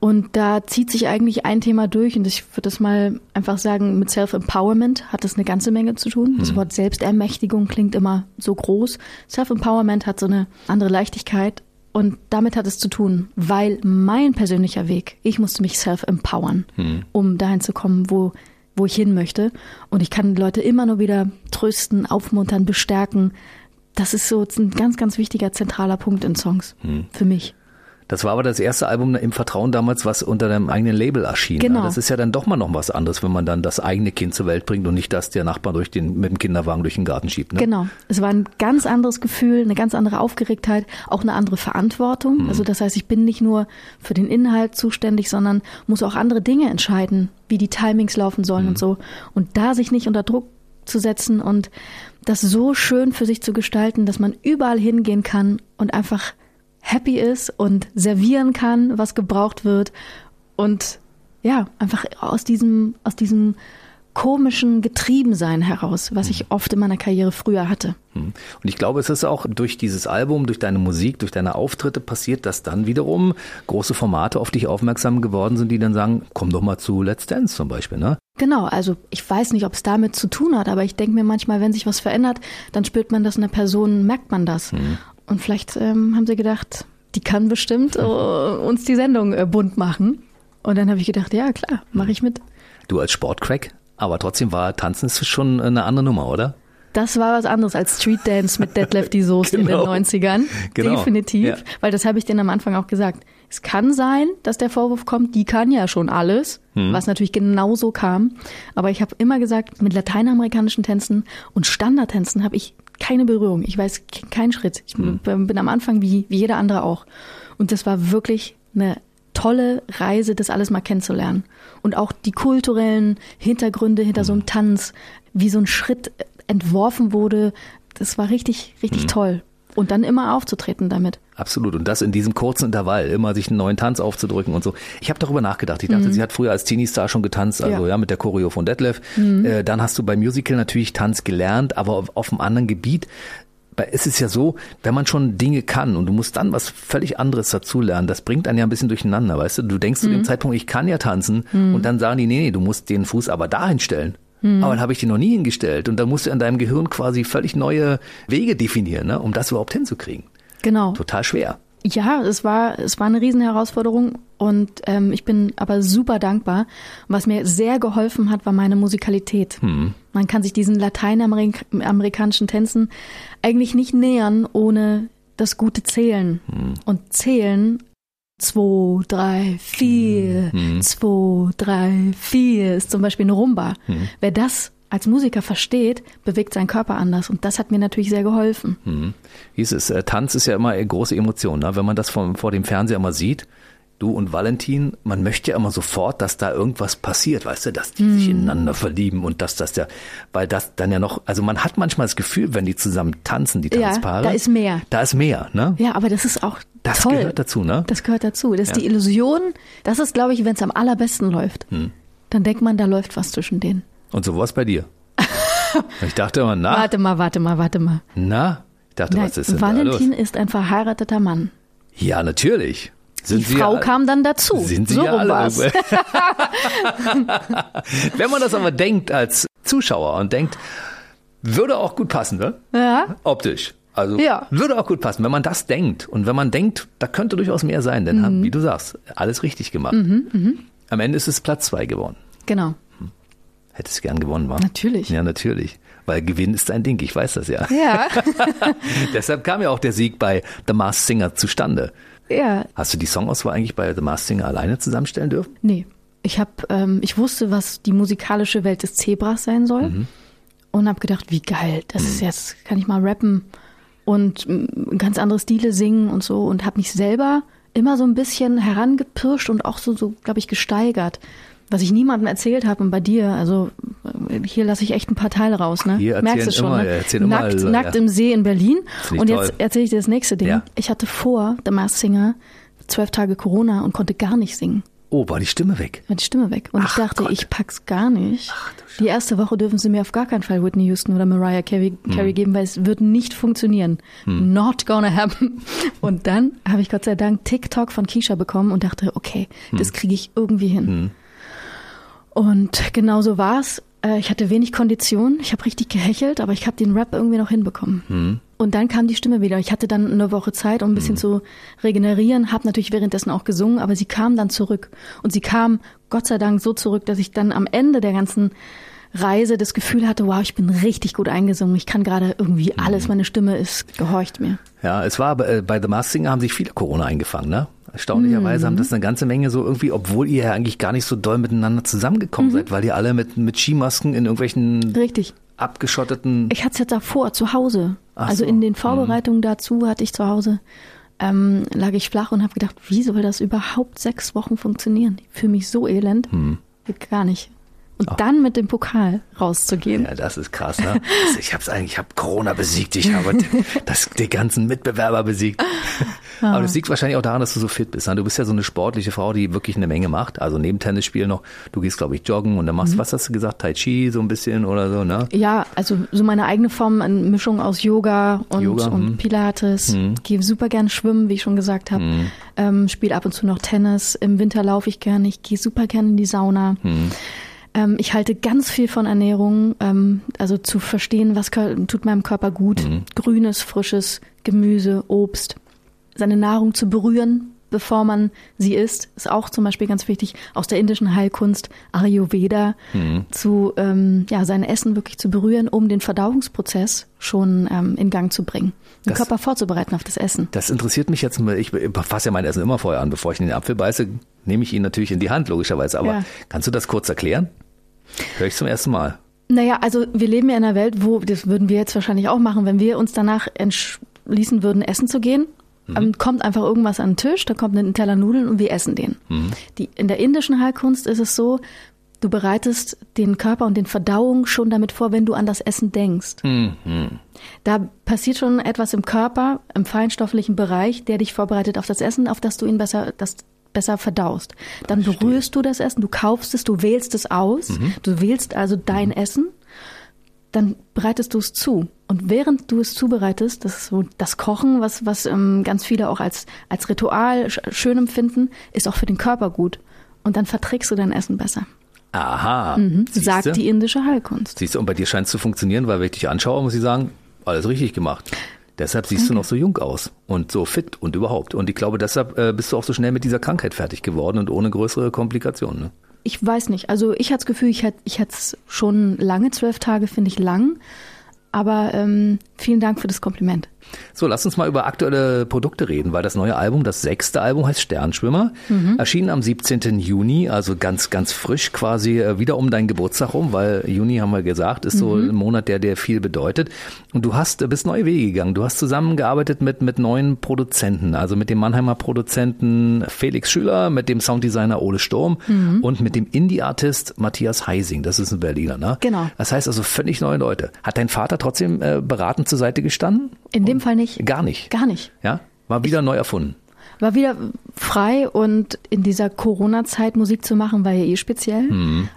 Und da zieht sich eigentlich ein Thema durch und ich würde das mal einfach sagen, mit Self-Empowerment hat das eine ganze Menge zu tun. Das mhm. Wort Selbstermächtigung klingt immer so groß. Self-Empowerment hat so eine andere Leichtigkeit und damit hat es zu tun, weil mein persönlicher Weg, ich musste mich self-empowern, mhm. um dahin zu kommen, wo, wo ich hin möchte. Und ich kann Leute immer nur wieder trösten, aufmuntern, bestärken. Das ist so ein ganz, ganz wichtiger zentraler Punkt in Songs mhm. für mich. Das war aber das erste Album im Vertrauen damals, was unter deinem eigenen Label erschien. Genau. Das ist ja dann doch mal noch was anderes, wenn man dann das eigene Kind zur Welt bringt und nicht das der Nachbar durch den, mit dem Kinderwagen durch den Garten schiebt. Ne? Genau. Es war ein ganz anderes Gefühl, eine ganz andere Aufgeregtheit, auch eine andere Verantwortung. Also das heißt, ich bin nicht nur für den Inhalt zuständig, sondern muss auch andere Dinge entscheiden, wie die Timings laufen sollen und so. Und da sich nicht unter Druck zu setzen und das so schön für sich zu gestalten, dass man überall hingehen kann und einfach happy ist und servieren kann, was gebraucht wird und ja, einfach aus diesem, aus diesem komischen Getriebensein heraus, was ich oft in meiner Karriere früher hatte. Hm. Und ich glaube, es ist auch durch dieses Album, durch deine Musik, durch deine Auftritte passiert, dass dann wiederum große Formate auf dich aufmerksam geworden sind, die dann sagen, komm doch mal zu Let's Dance zum Beispiel, ne? Genau, also ich weiß nicht, ob es damit zu tun hat, aber ich denke mir manchmal, wenn sich was verändert, dann spürt man das in der Person, merkt man das. Und vielleicht ähm, haben sie gedacht, die kann bestimmt äh, uns die Sendung äh, bunt machen. Und dann habe ich gedacht, ja klar, mache ich mit. Du als Sportcrack, aber trotzdem war Tanzen ist schon eine andere Nummer, oder? Das war was anderes als Street Dance mit Detlef die Soest Genau. in den 90ern. Genau. Definitiv. Ja. Weil das habe ich denen am Anfang auch gesagt. Es kann sein, dass der Vorwurf kommt, die kann ja schon alles, Hm. was natürlich genauso kam. Aber ich habe immer gesagt, mit lateinamerikanischen Tänzen und Standardtänzen habe ich keine Berührung. Ich weiß ke- keinen Schritt. Ich Hm. bin am Anfang wie, wie jeder andere auch. Und das war wirklich eine tolle Reise, das alles mal kennenzulernen. Und auch die kulturellen Hintergründe hinter so einem Tanz, wie so ein Schritt entworfen wurde, das war richtig, richtig toll. Und dann immer aufzutreten damit. Absolut. Und das in diesem kurzen Intervall, immer sich einen neuen Tanz aufzudrücken und so. Ich habe darüber nachgedacht. Ich dachte, sie hat früher als Teenie-Star schon getanzt, also ja, Ja. mit der Choreo von Detlef. Äh, dann hast du beim Musical natürlich Tanz gelernt, aber auf, auf einem anderen Gebiet. Es ist ja so, wenn man schon Dinge kann und du musst dann was völlig anderes dazulernen, das bringt einen ja ein bisschen durcheinander, weißt du? Du denkst zu dem Zeitpunkt, ich kann ja tanzen und dann sagen die, nee, nee, du musst den Fuß aber dahin stellen. Aber dann habe ich den noch nie hingestellt und dann musst du in deinem Gehirn quasi völlig neue Wege definieren, ne, um das überhaupt hinzukriegen. Genau. Total schwer. Ja, es war, es war eine Riesenherausforderung und ähm, ich bin aber super dankbar. Was mir sehr geholfen hat, war meine Musikalität. Man kann sich diesen lateinamerikanischen Tänzen eigentlich nicht nähern, ohne das gute Zählen. Und Zählen Zwei, drei, vier, zwei, drei, vier ist zum Beispiel eine Rumba. Wer das als Musiker versteht, bewegt seinen Körper anders. Und das hat mir natürlich sehr geholfen. Mhm. Hieß es, äh, Tanz ist ja immer eine große Emotion. Ne? Wenn man das vom, vor dem Fernseher immer sieht, du und Valentin, man möchte ja immer sofort, dass da irgendwas passiert, weißt du, dass die sich ineinander verlieben und dass das ja, weil das dann ja noch, also man hat manchmal das Gefühl, wenn die zusammen tanzen, die Ja, Tanzpaare. da ist mehr. Da ist mehr, ne? Ja, aber das ist auch Das toll. gehört dazu, ne? Das gehört dazu. Das ist Ja. die Illusion. Das ist, glaube ich, wenn es am allerbesten läuft. Hm. Dann denkt man, da läuft was zwischen denen. Und so war's bei dir. ich dachte immer, na, Warte mal, warte mal, warte mal. na, ich dachte, Nein, was ist denn da Valentin los? ist ein verheirateter Mann. Ja, natürlich. Sind Die Sie Frau ja, kam dann dazu. Sind sie so ja rum alle. war's. Wenn man das aber denkt als Zuschauer und denkt, würde auch gut passen, ne? Ja. Optisch. Also Ja. würde auch gut passen, wenn man das denkt und wenn man denkt, da könnte durchaus mehr sein, denn Mhm. haben, wie du sagst, alles richtig gemacht. Am Ende ist es Platz zwei geworden. Genau. Hättest du gern gewonnen, war? Natürlich. Ja, natürlich. Weil Gewinn ist ein Ding, ich weiß das ja. Ja. Deshalb kam ja auch der Sieg bei The Masked Singer zustande. Ja. Hast du die Songauswahl eigentlich bei The Masked Singer alleine zusammenstellen dürfen? Nee. Ich hab, ähm, ich wusste, was die musikalische Welt des Zebras sein soll Mhm. und habe gedacht, wie geil, das ist jetzt, kann ich mal rappen und mm, ganz andere Stile singen und so und habe mich selber immer so ein bisschen herangepirscht und auch so, so glaube ich, gesteigert. Was ich niemandem erzählt habe und bei dir, also hier lasse ich echt ein paar Teile raus, ne? Hier Merkst du schon, immer- ne? erzählen immer nackt, alle, nackt ja. im See in Berlin. Und jetzt erzähle ich dir das nächste Ding. Ja. Ich hatte vor The Masked Singer zwölf Tage Corona und konnte gar nicht singen Oh, war die Stimme weg? war die Stimme weg. Und Ach ich dachte, Gott. ich pack's gar nicht. die erste Woche dürfen sie mir auf gar keinen Fall Whitney Houston oder Mariah Carey, Hm. Geben, weil es wird nicht funktionieren. Not gonna happen. Und dann habe ich Gott sei Dank TikTok von Keisha bekommen und dachte, okay, Hm. das kriege ich irgendwie hin. Und genau so war's. Äh, Ich hatte wenig Kondition, ich habe richtig gehechelt, aber ich habe den Rap irgendwie noch hinbekommen. Hm. Und dann kam die Stimme wieder. Ich hatte dann eine Woche Zeit, um ein bisschen zu regenerieren, habe natürlich währenddessen auch gesungen, aber sie kam dann zurück. Und sie kam Gott sei Dank so zurück, dass ich dann am Ende der ganzen Reise das Gefühl hatte, wow, ich bin richtig gut eingesungen. Ich kann gerade irgendwie alles, meine Stimme ist, gehorcht mir. Ja, es war äh, bei The Masked Singer haben sich viele Corona eingefangen, ne? Erstaunlicherweise haben das eine ganze Menge so irgendwie, obwohl ihr ja eigentlich gar nicht so doll miteinander zusammengekommen seid, weil ihr alle mit, mit Skimasken in irgendwelchen Richtig. abgeschotteten. Ich hatte es ja davor, zu Hause. Ach also so. in den Vorbereitungen dazu hatte ich zu Hause, ähm, lag ich flach und habe gedacht, wie soll das überhaupt sechs Wochen funktionieren? Fühle mich so elend. Geht gar nicht. Und dann mit dem Pokal rauszugehen. Ja, das ist krass, ne? Also ich hab's eigentlich, ich habe Corona besiegt, ich habe das, die ganzen Mitbewerber besiegt. Aber das liegt wahrscheinlich auch daran, dass du so fit bist. Ne? Du bist ja so eine sportliche Frau, die wirklich eine Menge macht. Also neben Tennisspielen noch, du gehst, glaube ich, joggen und dann machst, was hast du gesagt, Tai Chi so ein bisschen oder so, ne? Ja, also so meine eigene Form, eine Mischung aus Yoga und, Yoga, und hm. Pilates. Gehe super gerne schwimmen, wie ich schon gesagt habe. Ähm, Spiele ab und zu noch Tennis. Im Winter laufe ich gerne. Ich gehe super gerne in die Sauna. Ähm, ich halte ganz viel von Ernährung, ähm, also zu verstehen, was tut meinem Körper gut. Grünes, frisches Gemüse, Obst. Seine Nahrung zu berühren, bevor man sie isst, ist auch zum Beispiel ganz wichtig. Aus der indischen Heilkunst Ayurveda zu ähm, ja sein Essen wirklich zu berühren, um den Verdauungsprozess schon ähm, in Gang zu bringen, den Das- Körper vorzubereiten auf das Essen. Das interessiert mich jetzt, ich fasse ja mein Essen immer vorher an. Bevor ich in den Apfel beiße, nehme ich ihn natürlich in die Hand, logischerweise. Aber Ja. kannst du das kurz erklären? Höre ich zum ersten Mal. Naja, also wir leben ja in einer Welt, wo, das würden wir jetzt wahrscheinlich auch machen, wenn wir uns danach entschließen würden, essen zu gehen, dann kommt einfach irgendwas an den Tisch, da kommt ein Teller Nudeln und wir essen den. Die, in der indischen Heilkunst ist es so, du bereitest den Körper und den Verdauung schon damit vor, wenn du an das Essen denkst. Da passiert schon etwas im Körper, im feinstofflichen Bereich, der dich vorbereitet auf das Essen, auf das du ihn besser, das besser verdaust. Dann berührst du das Essen, du kaufst es, du wählst es aus, du wählst also dein Essen, dann bereitest du es zu. Und während du es zubereitest, das ist so das Kochen, was, was ähm, ganz viele auch als, als Ritual sch schön empfinden, ist auch für den Körper gut. Und dann verträgst du dein Essen besser. Aha. Siehste? Sagt die indische Heilkunst. Siehst du, und bei dir scheint es zu funktionieren, weil wenn ich dich anschaue, muss ich sagen, alles richtig gemacht. Deshalb siehst du noch so jung aus und so fit und überhaupt. Und ich glaube, deshalb äh, bist du auch so schnell mit dieser Krankheit fertig geworden und ohne größere Komplikationen. Ne? Ich weiß nicht. Also ich hatte das Gefühl, ich hätte ich es schon lange, zwölf Tage finde ich lang. Aber ähm, vielen Dank für das Kompliment. So, lass uns mal über aktuelle Produkte reden, weil das neue Album, das sechste Album heißt Sternschwimmer, erschienen am 17. Juni, also ganz, ganz frisch quasi äh, wieder um deinen Geburtstag rum, weil Juni, haben wir gesagt, ist so ein Monat, der dir viel bedeutet. Und du hast, äh, bist neue Wege gegangen. Du hast zusammengearbeitet mit, mit neuen Produzenten, also mit dem Mannheimer Produzenten Felix Schüler, mit dem Sounddesigner Ole Sturm und mit dem Indie-Artist Matthias Heising. Das ist ein Berliner, ne? Genau. Das heißt also völlig neue Leute. Hat dein Vater trotzdem äh, beratend zur Seite gestanden? In dem Fall nicht. Gar nicht. Gar nicht. Ja, war wieder neu erfunden. War wieder frei und in dieser Corona-Zeit Musik zu machen, war ja eh speziell.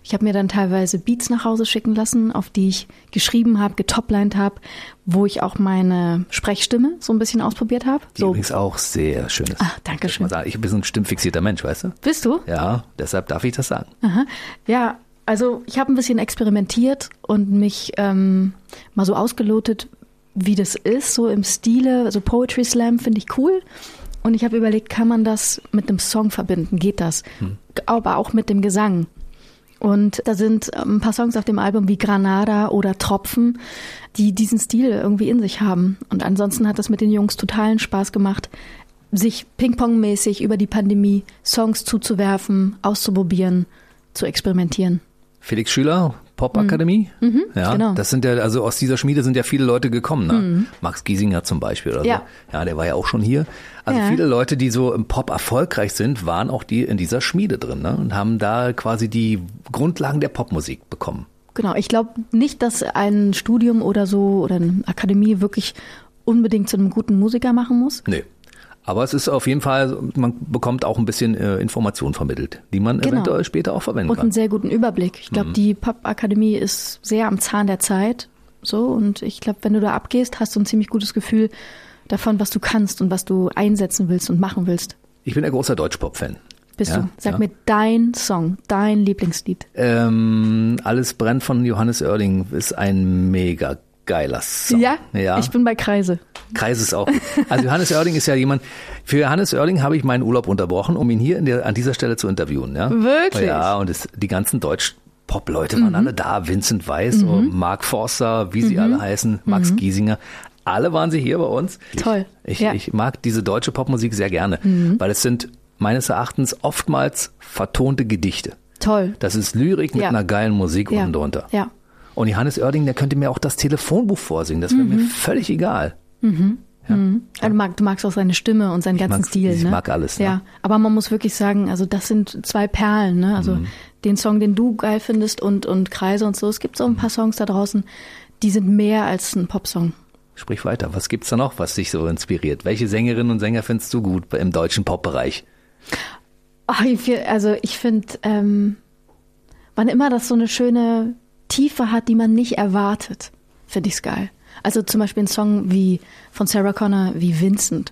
Ich habe mir dann teilweise Beats nach Hause schicken lassen, auf die ich geschrieben habe, getoplined habe, wo ich auch meine Sprechstimme so ein bisschen ausprobiert habe. So, übrigens auch sehr schön ist. Ah, danke schön. Ich bin so ein stimmfixierter Mensch, weißt du? bist du? Ja, deshalb darf ich das sagen. Aha. Ja, also ich habe ein bisschen experimentiert und mich ähm, mal so ausgelotet, wie das ist, so im Stile, also Poetry Slam finde ich cool. Und ich habe überlegt, kann man das mit einem Song verbinden? Geht das? Aber auch mit dem Gesang. Und da sind ähm, ein paar Songs auf dem Album wie Granada oder Tropfen, die diesen Stil irgendwie in sich haben. Und ansonsten hat das mit den Jungs totalen Spaß gemacht, sich Ping-Pong-mäßig über die Pandemie Songs zuzuwerfen, auszuprobieren, zu experimentieren. Felix Schüler, Popakademie. ja, genau. Das sind ja, also aus dieser Schmiede sind ja viele Leute gekommen, ne? Max Giesinger zum Beispiel oder Ja. so. Ja, der war ja auch schon hier. Also Ja. viele Leute, die so im Pop erfolgreich sind, waren auch die in dieser Schmiede drin, ne? Und haben da quasi die Grundlagen der Popmusik bekommen. Genau, ich glaube nicht, dass ein Studium oder so oder eine Akademie wirklich unbedingt zu einem guten Musiker machen muss. Nee. Aber es ist auf jeden Fall, man bekommt auch ein bisschen äh, Information vermittelt, die man Genau. eventuell später auch verwenden Und kann. einen sehr guten Überblick. Ich glaube, die Pop-Akademie ist sehr am Zahn der Zeit. So, und ich glaube, wenn du da abgehst, hast du ein ziemlich gutes Gefühl davon, was du kannst und was du einsetzen willst und machen willst. Ich bin ein großer Deutschpop-Fan. Bist Ja, du? Sag ja. mir dein Song, dein Lieblingslied. Ähm, Alles brennt von Johannes Oerling ist ein mega geiler Song. Ja? ja. Ich bin bei Kreise. Kreis ist auch. Also Johannes Oerling ist ja jemand, für Johannes Oerling habe ich meinen Urlaub unterbrochen, um ihn hier der, an dieser Stelle zu interviewen. Ja? Wirklich? Ja, und es, die ganzen Deutsch-Pop-Leute waren alle da. Vincent Weiss, und Mark Forster, wie sie alle heißen, Max Giesinger. Alle waren sie hier bei uns. Toll. Ich, ich, Ja. ich mag diese deutsche Popmusik sehr gerne, weil es sind meines Erachtens oftmals vertonte Gedichte. Toll. Das ist Lyrik mit Ja. einer geilen Musik Ja. unten drunter. Ja. Und Johannes Oerding, der könnte mir auch das Telefonbuch vorsingen. Das wäre Mhm. mir völlig egal. Also du, mag, du magst auch seine Stimme und seinen ganzen mag- Stil. ich ne? mag alles, ne? Ja, aber man muss wirklich sagen, also das sind zwei Perlen. Ne? Also Mhm. den Song, den du geil findest und, und Kreise und so. Es gibt so ein paar Songs da draußen, die sind mehr als ein Popsong. Sprich weiter. Was gibt's da noch, was dich so inspiriert? Welche Sängerinnen und Sänger findest du gut im deutschen Popbereich? Ich, find- also ich finde, ähm, wann immer das so eine schöne Tiefe hat, die man nicht erwartet, finde ich's geil. Also zum Beispiel ein Song wie von Sarah Connor wie Vincent,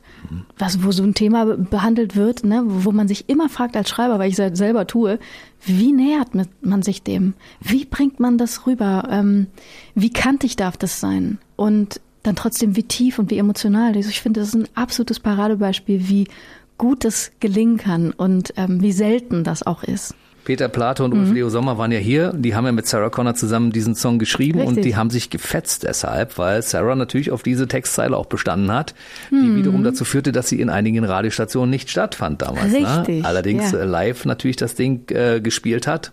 was, wo so ein Thema be- behandelt wird, ne, wo man sich immer fragt als Schreiber, weil ich es selber tue, wie nähert man sich dem? Wie bringt man das rüber? Ähm, wie kantig darf das sein? Und dann trotzdem wie tief und wie emotional. Also ich finde, das ist ein absolutes Paradebeispiel, wie gut das gelingen kann und ähm, wie selten das auch ist. Peter Plate und Ulf Leo Sommer waren ja hier. Die haben ja mit Sarah Connor zusammen diesen Song geschrieben und Richtig. die haben sich gefetzt deshalb, weil Sarah natürlich auf diese Textzeile auch bestanden hat, die wiederum dazu führte, dass sie in einigen Radiostationen nicht stattfand damals. Ne? Richtig, Allerdings ja. äh, live natürlich das Ding äh, gespielt hat.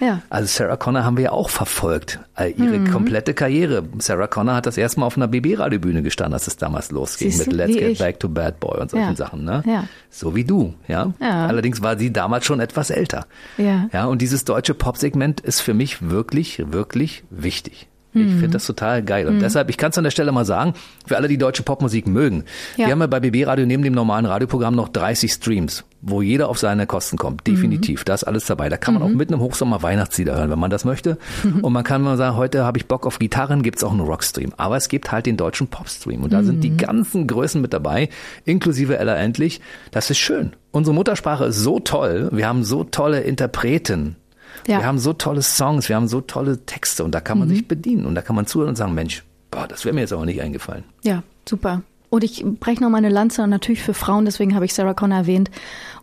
Ja. Also Sarah Connor haben wir ja auch verfolgt, äh, ihre Mhm. komplette Karriere. Sarah Connor hat das erste Mal auf einer BB-Radiobühne gestanden, als es damals losging Siehst mit Let's Get ich. Back to Bad Boy und solchen Ja. Sachen. Ne? Ja. So wie du, ja? Ja. Allerdings war sie damals schon etwas älter. Ja. Ja, und dieses deutsche Pop-Segment ist für mich wirklich, wirklich wichtig. Mhm. Ich finde das total geil. Und deshalb, ich kann es an der Stelle mal sagen, für alle, die deutsche Popmusik mögen. Ja. Wir haben ja bei BB Radio neben dem normalen Radioprogramm noch 30 Streams, wo jeder auf seine Kosten kommt. Definitiv. Mhm. Da ist alles dabei. Da kann man auch mitten im Hochsommer Weihnachtslieder hören, wenn man das möchte. Und man kann mal sagen, heute habe ich Bock auf Gitarren, gibt's auch einen Rockstream. Aber es gibt halt den deutschen Popstream. Und da sind Mhm. die ganzen Größen mit dabei, inklusive Ella Endlich. Das ist schön. Unsere Muttersprache ist so toll. Wir haben so tolle Interpreten. Ja. Wir haben so tolle Songs, wir haben so tolle Texte und da kann man sich bedienen und da kann man zuhören und sagen, Mensch, boah, das wäre mir jetzt aber nicht eingefallen. Ja, super. Und ich breche noch meine Lanze natürlich für Frauen, deswegen habe ich Sarah Connor erwähnt.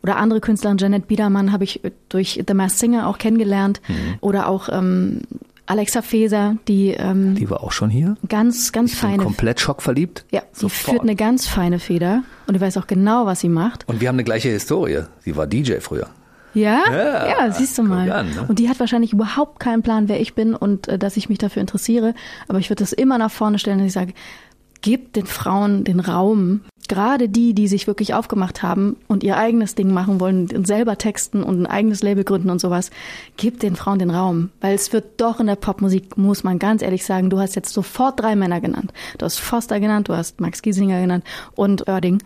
Oder andere Künstlerin, Janet Biedermann, habe ich durch The Masked Singer auch kennengelernt. Oder auch ähm, Alexa Feser, die ähm, Die war auch schon hier. ganz, ganz Ich bin feine. komplett schockverliebt. Ja, Sofort. führt eine ganz feine Feder und die weiß auch genau, was sie macht. und wir haben eine gleiche Historie. Sie war DJ früher. Ja? Ja, Ja, siehst du mal. an, ne? Und die hat wahrscheinlich überhaupt keinen Plan, wer ich bin und äh, dass ich mich dafür interessiere. Aber ich würde das immer nach vorne stellen, dass ich sage, gebt den Frauen den Raum. Gerade die, die sich wirklich aufgemacht haben und ihr eigenes Ding machen wollen und selber texten und ein eigenes Label gründen und sowas, gebt den Frauen den Raum. Weil es wird doch in der Popmusik, muss man ganz ehrlich sagen, du hast jetzt sofort drei Männer genannt. Du hast Foster genannt, du hast Max Giesinger genannt und Oerding.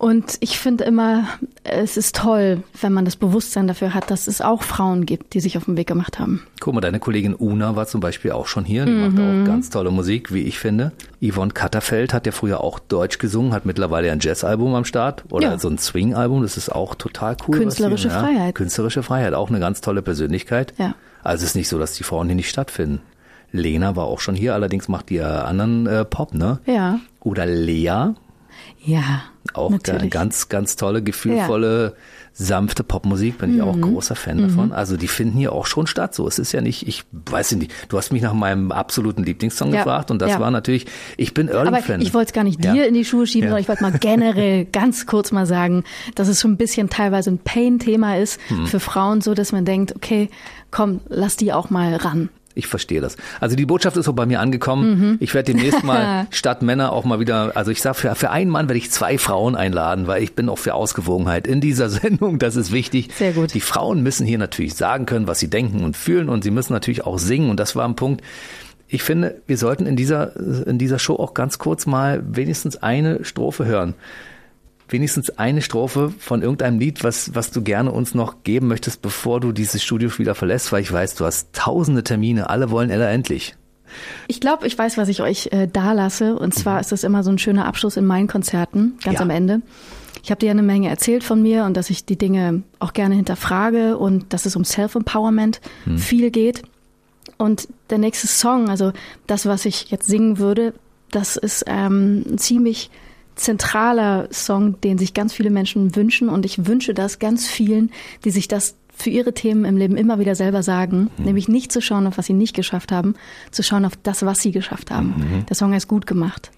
Und ich finde immer, es ist toll, wenn man das Bewusstsein dafür hat, dass es auch Frauen gibt, die sich auf den Weg gemacht haben. Guck mal, deine Kollegin Una war zum Beispiel auch schon hier. Die macht Mhm. auch ganz tolle Musik, wie ich finde. Yvonne Katterfeld hat ja früher auch Deutsch gesungen, hat mittlerweile ein Jazzalbum am Start oder Ja. so ein Swing-Album. Das ist auch total cool. Künstlerische ja, Freiheit. Künstlerische Freiheit, auch eine ganz tolle Persönlichkeit. Ja. Also es ist nicht so, dass die Frauen hier nicht stattfinden. Lena war auch schon hier, allerdings macht die ja anderen äh, Pop, ne? Ja. Oder Lea, Ja. Auch natürlich. eine ganz, ganz tolle, gefühlvolle, sanfte Popmusik, bin ich auch Mhm. großer Fan davon. Also die finden hier auch schon statt. So, es ist ja nicht, ich weiß nicht, du hast mich nach meinem absoluten Lieblingssong Ja, gefragt und das ja. war natürlich, ich bin Aber Early-Fan. ich wollte es gar nicht Ja. dir in die Schuhe schieben, Ja. sondern ich wollte mal generell ganz kurz mal sagen, dass es so ein bisschen teilweise ein Pain-Thema ist Hm. für Frauen, so dass man denkt, okay, komm, lass die auch mal ran. Ich verstehe das. Also die Botschaft ist so bei mir angekommen. Mhm. Ich werde demnächst mal statt Männer auch mal wieder, also ich sag für, für einen Mann werde ich zwei Frauen einladen, weil ich bin auch für Ausgewogenheit in dieser Sendung. Das ist wichtig. Sehr gut. Die Frauen müssen hier natürlich sagen können, was sie denken und fühlen und sie müssen natürlich auch singen. Und das war ein Punkt. Ich finde, wir sollten in dieser, in dieser Show auch ganz kurz mal wenigstens eine Strophe hören. Wenigstens eine Strophe von irgendeinem Lied, was, was du gerne uns noch geben möchtest, bevor du dieses Studio wieder verlässt, weil ich weiß, du hast tausende Termine, alle wollen Ella endlich. Ich glaube, ich weiß, was ich euch äh, da lasse. Und zwar ist das immer so ein schöner Abschluss in meinen Konzerten, ganz Ja. am Ende. Ich habe dir eine Menge erzählt von mir und dass ich die Dinge auch gerne hinterfrage und dass es um Self-Empowerment viel geht. Und der nächste Song, also das, was ich jetzt singen würde, das ist ähm, ein ziemlich zentraler Song, den sich ganz viele Menschen wünschen. Und ich wünsche das ganz vielen, die sich das für ihre Themen im Leben immer wieder selber sagen, nämlich nicht zu schauen auf was sie nicht geschafft haben, zu schauen auf das, was sie geschafft haben. Der Song heißt gut gemacht.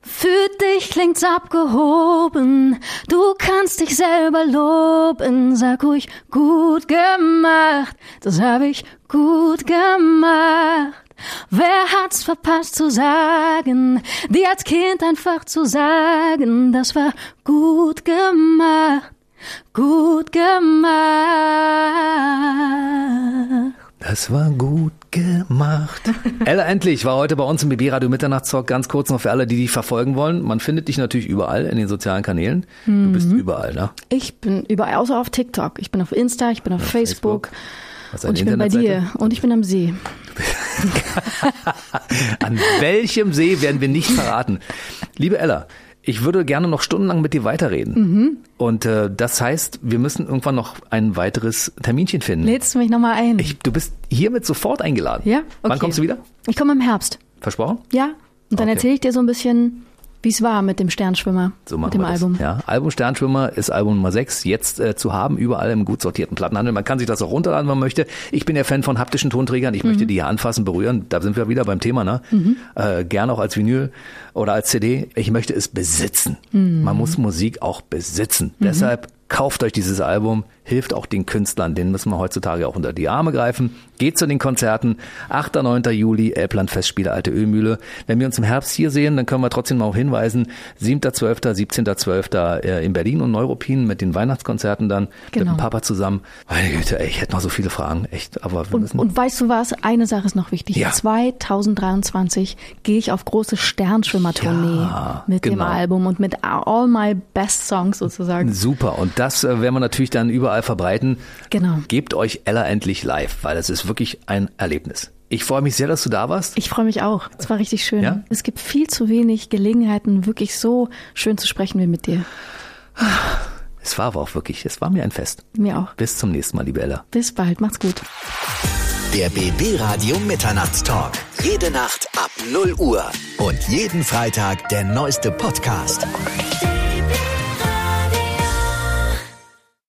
Für dich klingt's abgehoben, du kannst dich selber loben. Sag ruhig, gut gemacht, das hab ich gut gemacht. Wer hat's verpasst zu sagen, dir als Kind einfach zu sagen, das war gut gemacht, gut gemacht. Das war gut gemacht. Ella Endlich war heute bei uns im BB Radio Mitternachtstalk. Ganz kurz noch für alle, die dich verfolgen wollen. Man findet dich natürlich überall in den sozialen Kanälen. Du bist überall, ne? Ich bin überall, außer auf TikTok. Ich bin auf Insta, ich bin auf Facebook. Was Und ich bin bei dir und ich bin am See. An welchem See werden wir nicht verraten? Liebe Ella, ich würde gerne noch stundenlang mit dir weiterreden. Mhm. Und äh, das heißt, wir müssen irgendwann noch ein weiteres Terminchen finden. Lädst du mich nochmal ein? Ich, du bist hiermit sofort eingeladen. ja? Okay. Wann kommst du wieder? Ich komme im Herbst. Versprochen? Ja. Und dann Okay. erzähle ich dir so ein bisschen, wie es war mit dem Sternschwimmer, So machen mit dem wir das. Album. Ja, Album Sternschwimmer ist Album Nummer 6, jetzt äh, zu haben, überall im gut sortierten Plattenhandel. Man kann sich das auch runterladen, wenn man möchte. Ich bin ja Fan von haptischen Tonträgern. Ich Mhm. möchte die hier anfassen, berühren. Da sind wir wieder beim Thema, ne? Äh, gerne auch als Vinyl oder als CD. Ich möchte es besitzen. Mhm. Man muss Musik auch besitzen. Deshalb kauft euch dieses Album, hilft auch den Künstlern, denen müssen wir heutzutage auch unter die Arme greifen. Geht zu den Konzerten, 8. 9. Juli, Elbland Festspiele, Alte Ölmühle. Wenn wir uns im Herbst hier sehen, dann können wir trotzdem mal auch hinweisen, 7.12., 17.12. äh, in Berlin und Neuruppin mit den Weihnachtskonzerten dann mit Genau. dem Papa zusammen. Meine Güte, ey, ich hätte noch so viele Fragen, echt, aber wir Und, müssen... und weißt du was? Eine Sache ist noch wichtig. Ja. 2023 gehe ich auf große Sternschwimmer-Tournee Ja, mit genau. dem Album und mit all my best songs sozusagen. Super, und das äh, werden wir natürlich dann überall verbreiten. Genau. Gebt euch Ella endlich live, weil es ist wirklich ein Erlebnis. Ich freue mich sehr, dass du da warst. Ich freue mich auch. Es war richtig schön. Ja? Es gibt viel zu wenig Gelegenheiten, wirklich so schön zu sprechen wie mit dir. Es war aber auch wirklich, es war mir ein Fest. Mir auch. Bis zum nächsten Mal, liebe Ella. Bis bald. Macht's gut. Der BB Radio Mitternachtstalk. Jede Nacht ab 0 Uhr. Und jeden Freitag der neueste Podcast.